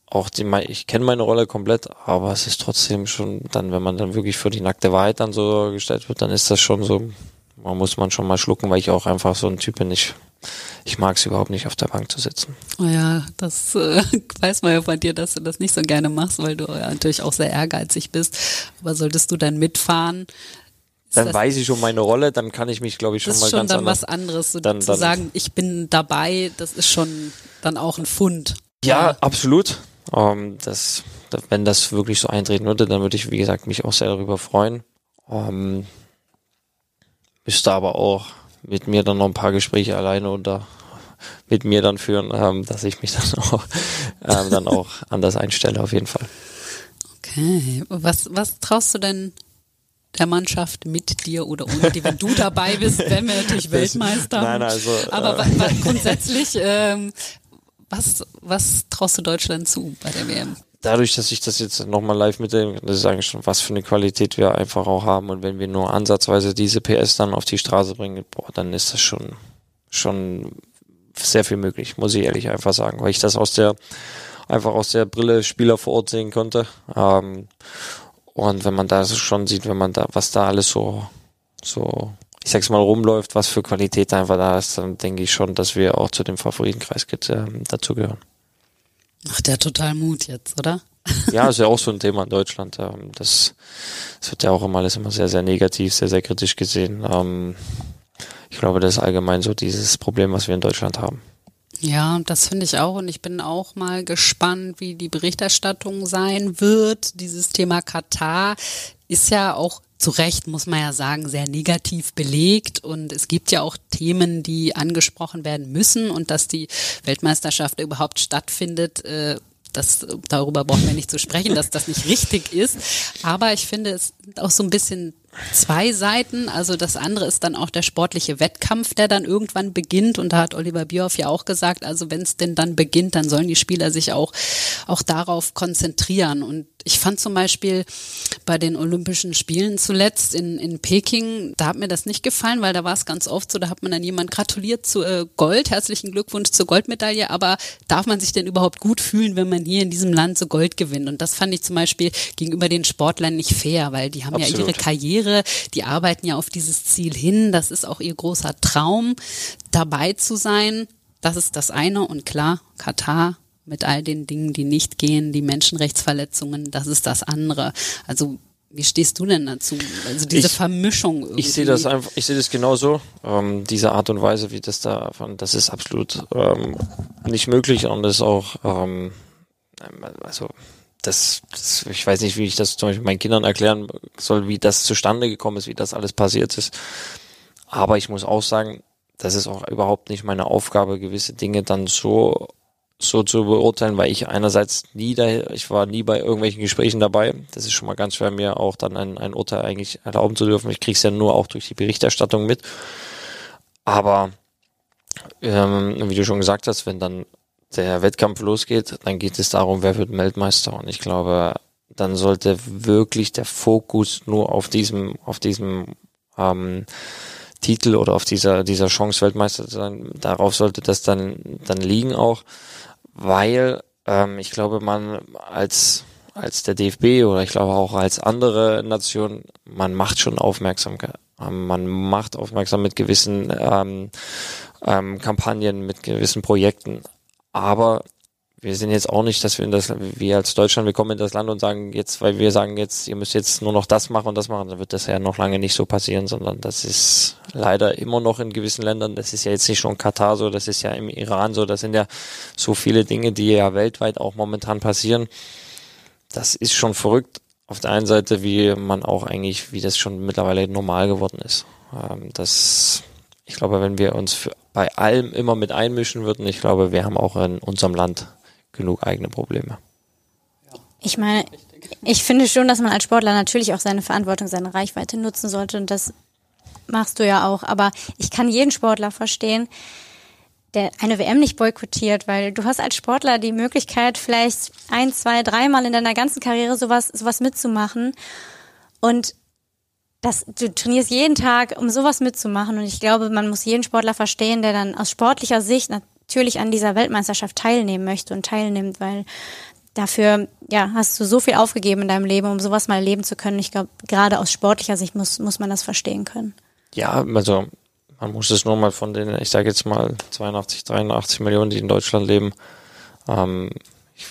B: auch die, ich kenne meine Rolle komplett, aber es ist trotzdem schon dann, wenn man dann wirklich für die nackte Wahrheit dann so gestellt wird, dann ist das schon so, man muss man schon mal schlucken, weil ich auch einfach so ein Typ bin, ich, ich mag es überhaupt nicht auf der Bank zu sitzen.
C: Oh ja, das äh, weiß man ja von dir, dass du das nicht so gerne machst, weil du ja natürlich auch sehr ehrgeizig bist. Aber solltest du dann mitfahren,
B: dann weiß ich schon meine Rolle, dann kann ich mich, glaube ich, schon
C: mal
B: ganz
C: Das ist schon dann
B: anders.
C: was anderes, so
B: dann,
C: zu
B: dann,
C: sagen, ich bin dabei, das ist schon dann auch ein Fund.
B: Ja, absolut. Ähm, das, wenn das wirklich so eintreten würde, dann würde ich, wie gesagt, mich auch sehr darüber freuen. Ähm, müsste aber auch mit mir dann noch ein paar Gespräche alleine oder mit mir dann führen, ähm, dass ich mich dann auch, ähm, dann auch anders einstelle, auf jeden Fall.
C: Okay. Was, was traust du denn der Mannschaft mit dir oder ohne dir, wenn du dabei bist, werden wir natürlich Weltmeister.
B: Nein, also.
C: Aber äh, grundsätzlich, ähm, was, was traust du Deutschland zu bei der WM?
B: Dadurch, dass ich das jetzt nochmal live mitnehme, das ist eigentlich schon, was für eine Qualität wir einfach auch haben. Und wenn wir nur ansatzweise diese PS dann auf die Straße bringen, boah, dann ist das schon, schon sehr viel möglich, muss ich ehrlich einfach sagen, weil ich das aus der, einfach aus der Brille Spieler vor Ort sehen konnte. Ähm, und wenn man da schon sieht, wenn man da, was da alles so, so, ich sag's mal, rumläuft, was für Qualität einfach da ist, dann denke ich schon, dass wir auch zu dem Favoritenkreis äh, dazugehören.
C: Ach, der total Mut jetzt, oder?
B: ja, ist ja auch so ein Thema in Deutschland. Ähm, das, das wird ja auch immer alles immer sehr, sehr negativ, sehr, sehr kritisch gesehen. Ähm, ich glaube, das ist allgemein so dieses Problem, was wir in Deutschland haben.
C: Ja, das finde ich auch. Und ich bin auch mal gespannt, wie die Berichterstattung sein wird. Dieses Thema Katar ist ja auch zu Recht, muss man ja sagen, sehr negativ belegt. Und es gibt ja auch Themen, die angesprochen werden müssen. Und dass die Weltmeisterschaft überhaupt stattfindet, äh, das, darüber brauchen wir nicht zu sprechen, dass das nicht richtig ist. Aber ich finde, es sind auch so ein bisschen zwei Seiten. Also das andere ist dann auch der sportliche Wettkampf, der dann irgendwann beginnt. Und da hat Oliver Bierhoff ja auch gesagt, also wenn es denn dann beginnt, dann sollen die Spieler sich auch, auch darauf konzentrieren. Und ich fand zum Beispiel bei den Olympischen Spielen zuletzt in, in Peking, da hat mir das nicht gefallen, weil da war es ganz oft so, da hat man dann jemand gratuliert zu äh, Gold, herzlichen Glückwunsch zur Goldmedaille, aber darf man sich denn überhaupt gut fühlen, wenn man hier in diesem Land so Gold gewinnt? Und das fand ich zum Beispiel gegenüber den Sportlern nicht fair, weil die haben Absolut. ja ihre Karriere, die arbeiten ja auf dieses Ziel hin, das ist auch ihr großer Traum, dabei zu sein. Das ist das eine und klar, Katar mit all den Dingen, die nicht gehen, die Menschenrechtsverletzungen, das ist das andere. Also wie stehst du denn dazu? Also diese ich, Vermischung. Irgendwie.
B: Ich sehe das einfach, ich sehe das genauso. Ähm, diese Art und Weise, wie das da, das ist absolut ähm, nicht möglich und das ist auch, ähm, also das, das, ich weiß nicht, wie ich das zum Beispiel meinen Kindern erklären soll, wie das zustande gekommen ist, wie das alles passiert ist. Aber ich muss auch sagen, das ist auch überhaupt nicht meine Aufgabe, gewisse Dinge dann so so zu beurteilen, weil ich einerseits nie da, ich war nie bei irgendwelchen Gesprächen dabei. Das ist schon mal ganz schwer, mir auch dann ein, ein Urteil eigentlich erlauben zu dürfen. Ich krieg's ja nur auch durch die Berichterstattung mit. Aber ähm, wie du schon gesagt hast, wenn dann der Wettkampf losgeht, dann geht es darum, wer wird Weltmeister. Und ich glaube, dann sollte wirklich der Fokus nur auf diesem, auf diesem ähm, Titel oder auf dieser, dieser Chance Weltmeister sein. Darauf sollte das dann, dann liegen auch weil ähm, ich glaube, man als als der DFB oder ich glaube auch als andere Nation, man macht schon Aufmerksamkeit. Ähm, man macht aufmerksam mit gewissen ähm, ähm, Kampagnen, mit gewissen Projekten. Aber wir sind jetzt auch nicht, dass wir in das, wir als Deutschland, wir kommen in das Land und sagen jetzt, weil wir sagen jetzt, ihr müsst jetzt nur noch das machen und das machen, dann wird das ja noch lange nicht so passieren, sondern das ist leider immer noch in gewissen Ländern, das ist ja jetzt nicht schon Katar so, das ist ja im Iran so, das sind ja so viele Dinge, die ja weltweit auch momentan passieren. Das ist schon verrückt. Auf der einen Seite, wie man auch eigentlich, wie das schon mittlerweile normal geworden ist. Ähm, das, ich glaube, wenn wir uns bei allem immer mit einmischen würden, ich glaube, wir haben auch in unserem Land genug eigene Probleme.
A: Ich meine, ich finde schon, dass man als Sportler natürlich auch seine Verantwortung, seine Reichweite nutzen sollte und das machst du ja auch. Aber ich kann jeden Sportler verstehen, der eine WM nicht boykottiert, weil du hast als Sportler die Möglichkeit, vielleicht ein, zwei, dreimal in deiner ganzen Karriere sowas, sowas mitzumachen. Und das, du trainierst jeden Tag, um sowas mitzumachen. Und ich glaube, man muss jeden Sportler verstehen, der dann aus sportlicher Sicht natürlich an dieser Weltmeisterschaft teilnehmen möchte und teilnimmt, weil dafür, ja, hast du so viel aufgegeben in deinem Leben, um sowas mal erleben zu können. Ich glaube, gerade aus sportlicher Sicht muss, muss man das verstehen können.
B: Ja, also man muss es nur mal von den, ich sage jetzt mal 82, 83 Millionen, die in Deutschland leben. Ähm, ich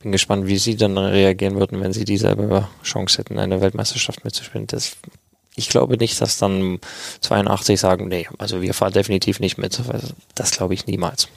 B: bin gespannt, wie sie dann reagieren würden, wenn sie dieselbe Chance hätten, eine Weltmeisterschaft mitzuspielen. Das, ich glaube nicht, dass dann 82 sagen, nee, also wir fahren definitiv nicht mit. Das glaube ich niemals.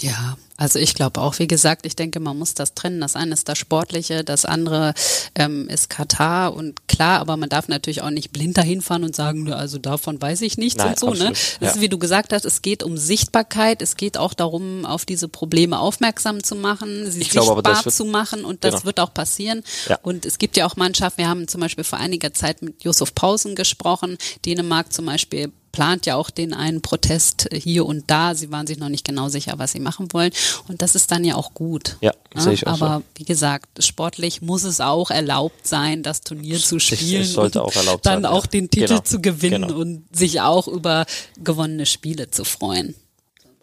C: Ja, also ich glaube auch, wie gesagt, ich denke, man muss das trennen. Das eine ist das Sportliche, das andere ähm, ist Katar und klar, aber man darf natürlich auch nicht blind dahin fahren und sagen, also davon weiß ich nichts
B: Nein,
C: und so. Ne?
B: absolut,
C: Ne?
B: ja.
C: Das ist, wie du gesagt hast, es geht um Sichtbarkeit, es geht auch darum, auf diese Probleme aufmerksam zu machen, sie
B: Ich glaube das
C: sichtbar
B: wird-
C: zu machen und das
B: Genau.
C: wird auch passieren.
B: Ja.
C: Und es gibt ja auch Mannschaften, wir haben zum Beispiel vor einiger Zeit mit Josef Pausen gesprochen, Dänemark zum Beispiel plant ja auch den einen Protest hier und da. Sie waren sich noch nicht genau sicher, was sie machen wollen. Und das ist dann ja auch gut.
B: Ja, sehe ich auch
C: Aber
B: so.
C: wie gesagt, sportlich muss es auch erlaubt sein, das Turnier zu spielen.
B: es sollte auch erlaubt
C: dann
B: sein,
C: auch
B: ja.
C: den Titel
B: Genau,
C: zu gewinnen
B: genau.
C: und sich auch über gewonnene Spiele zu freuen.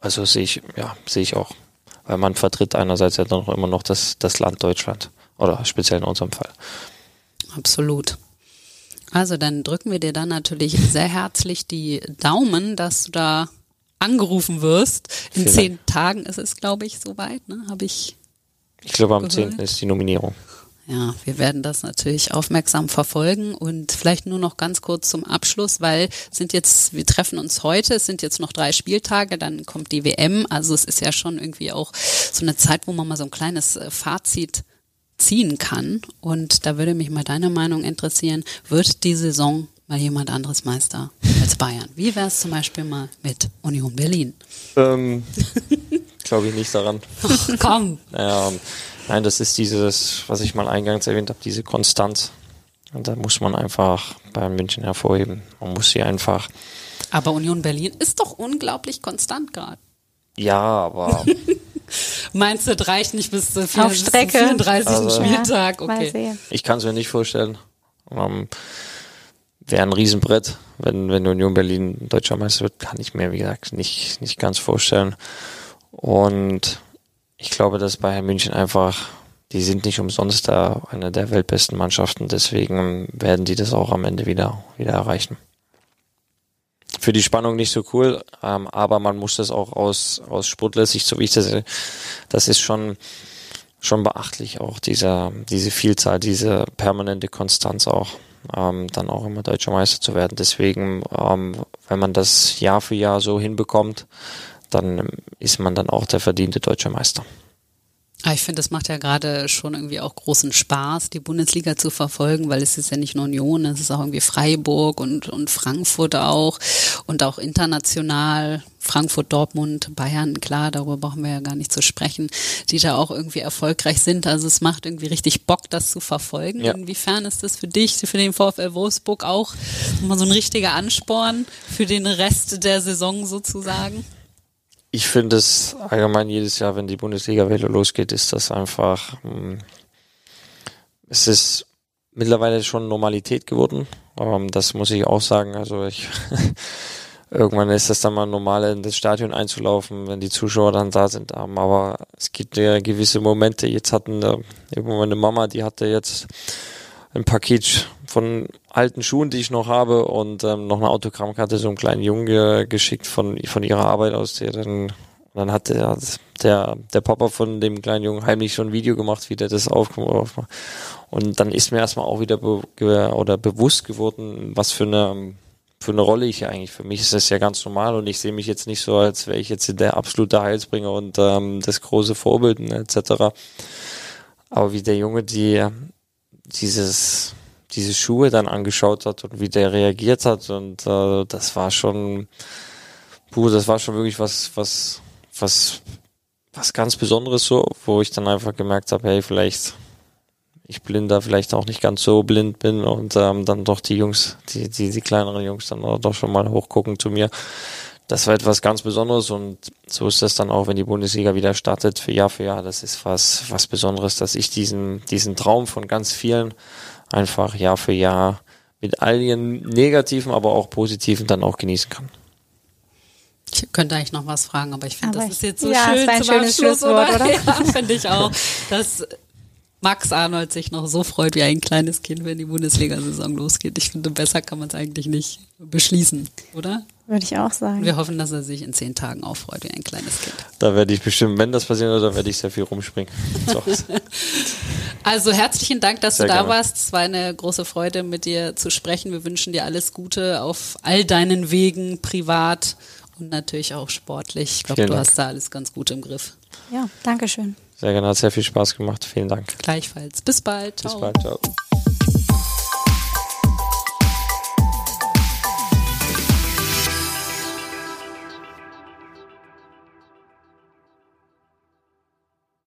B: Also sehe ich, ja, sehe ich auch. Weil man vertritt einerseits ja dann auch immer noch das, das Land Deutschland. Oder speziell in unserem Fall.
C: Absolut. Also dann drücken wir dir dann natürlich sehr herzlich die Daumen, dass du da angerufen wirst. In
B: Vielen
C: zehn Tagen ist es, glaube ich, soweit. Ne? Habe ich
B: Ich glaube, am
C: Gehört.
B: 10. ist die Nominierung.
C: Ja, wir werden das natürlich aufmerksam verfolgen und vielleicht nur noch ganz kurz zum Abschluss, weil sind jetzt, wir treffen uns heute, es sind jetzt noch drei Spieltage, dann kommt die WM, also es ist ja schon irgendwie auch so eine Zeit, wo man mal so ein kleines äh, Fazit ziehen kann und da würde mich mal deine Meinung interessieren, wird die Saison mal jemand anderes Meister als Bayern? Wie wäre es zum Beispiel mal mit Union Berlin?
B: Ähm, glaube ich nicht daran.
C: Ach, komm,
B: Naja, nein, das ist dieses, was ich mal eingangs erwähnt habe, diese Konstanz. Und da muss man einfach bei München hervorheben. Man muss sie einfach,
C: aber Union Berlin ist doch unglaublich konstant gerade.
B: ja, aber
C: Meinst du, das reicht nicht bis zum
A: Auf Strecke.
C: 34.
B: Also-
C: Spieltag?
A: Mal
C: Okay.
A: sehen.
B: ich kann es mir nicht vorstellen. Ähm, Wäre ein Riesenbrett, wenn, wenn Union Berlin deutscher Meister wird, kann ich mir, wie gesagt, nicht, nicht ganz vorstellen. Und ich glaube, dass Bayern München einfach, die sind nicht umsonst da eine der weltbesten Mannschaften, deswegen werden die das auch am Ende wieder, wieder erreichen. Für die Spannung nicht so cool, ähm, aber man muss das auch aus, aus Sportlersicht, so wie ich das das ist schon, schon beachtlich, auch dieser, diese Vielzahl, diese permanente Konstanz auch, ähm, dann auch immer deutscher Meister zu werden. Deswegen, ähm, wenn man das Jahr für Jahr so hinbekommt, dann ist man dann auch der verdiente deutsche Meister.
C: Ah, Ich finde, es macht ja gerade schon irgendwie auch großen Spaß, die Bundesliga zu verfolgen, weil es ist ja nicht nur Union, es ist auch irgendwie Freiburg und, und Frankfurt auch und auch international. Frankfurt, Dortmund, Bayern, klar, darüber brauchen wir ja gar nicht zu sprechen, die da auch irgendwie erfolgreich sind. Also es macht irgendwie richtig Bock, das zu verfolgen.
B: Ja.
C: Inwiefern ist das für dich, für den VfL Wolfsburg auch mal so ein richtiger Ansporn für den Rest der Saison sozusagen?
B: Ich finde es allgemein jedes Jahr, wenn die Bundesliga wieder losgeht, ist das einfach, ähm, es ist mittlerweile schon Normalität geworden. Ähm, das muss ich auch sagen. Also ich, irgendwann ist das dann mal normal, in das Stadion einzulaufen, wenn die Zuschauer dann da sind. Ähm, aber es gibt ja gewisse Momente. Jetzt hatten äh, meine Mama, die hatte jetzt ein Paket von alten Schuhen, die ich noch habe und ähm, noch eine Autogrammkarte so einem kleinen Jungen ge geschickt von, von ihrer Arbeit aus, der dann, dann hat der, der, der Papa von dem kleinen Jungen heimlich so ein Video gemacht, wie der das aufgemacht. Und dann ist mir erstmal auch wieder be oder bewusst geworden, was für eine, für eine Rolle ich eigentlich. Für mich ist das ja ganz normal und ich sehe mich jetzt nicht so, als wäre ich jetzt der absolute Heilsbringer und ähm, das große Vorbild ne, etc. Aber wie der Junge, die dieses diese Schuhe dann angeschaut hat und wie der reagiert hat und äh, das war schon puh, das war schon wirklich was was was was ganz Besonderes so, wo ich dann einfach gemerkt habe, hey, vielleicht ich blinder vielleicht auch nicht ganz so blind bin und ähm, dann doch die Jungs, die, die, die kleineren Jungs dann doch schon mal hochgucken zu mir. das war etwas ganz Besonderes und so ist das dann auch, wenn die Bundesliga wieder startet, für Jahr für Jahr. Das ist was, was Besonderes, dass ich diesen, diesen Traum von ganz vielen einfach Jahr für Jahr mit all ihren negativen, aber auch positiven dann auch genießen kann.
C: Ich könnte eigentlich noch was fragen, aber ich finde, das ist jetzt so
A: ja,
C: schön
A: ein
C: zum
A: schönes
C: Abschluss,
A: Schlusswort,
C: oder?
A: oder?
C: Ja, finde ich auch. Dass Max Arnold sich noch so freut wie ein kleines Kind, wenn die Bundesliga-Saison losgeht. Ich finde, besser kann man es eigentlich nicht beschließen, oder?
A: Würde ich auch sagen.
C: Wir hoffen, dass er sich in zehn Tagen auch freut wie ein kleines Kind.
B: Da werde ich bestimmt, wenn das passieren wird, dann werde ich sehr viel rumspringen. So.
C: Also herzlichen Dank, dass
B: Sehr
C: du da
B: gerne.
C: warst. Es war eine große Freude, mit dir zu sprechen. Wir wünschen dir alles Gute auf all deinen Wegen, privat und natürlich auch sportlich. Ich glaube, du
B: Dank.
C: hast da alles ganz gut im Griff.
A: Ja, danke schön.
B: Sehr gerne, hat sehr viel Spaß gemacht. Vielen Dank.
C: Gleichfalls. Bis bald.
B: Bis
C: Ciao.
B: bald. Ciao.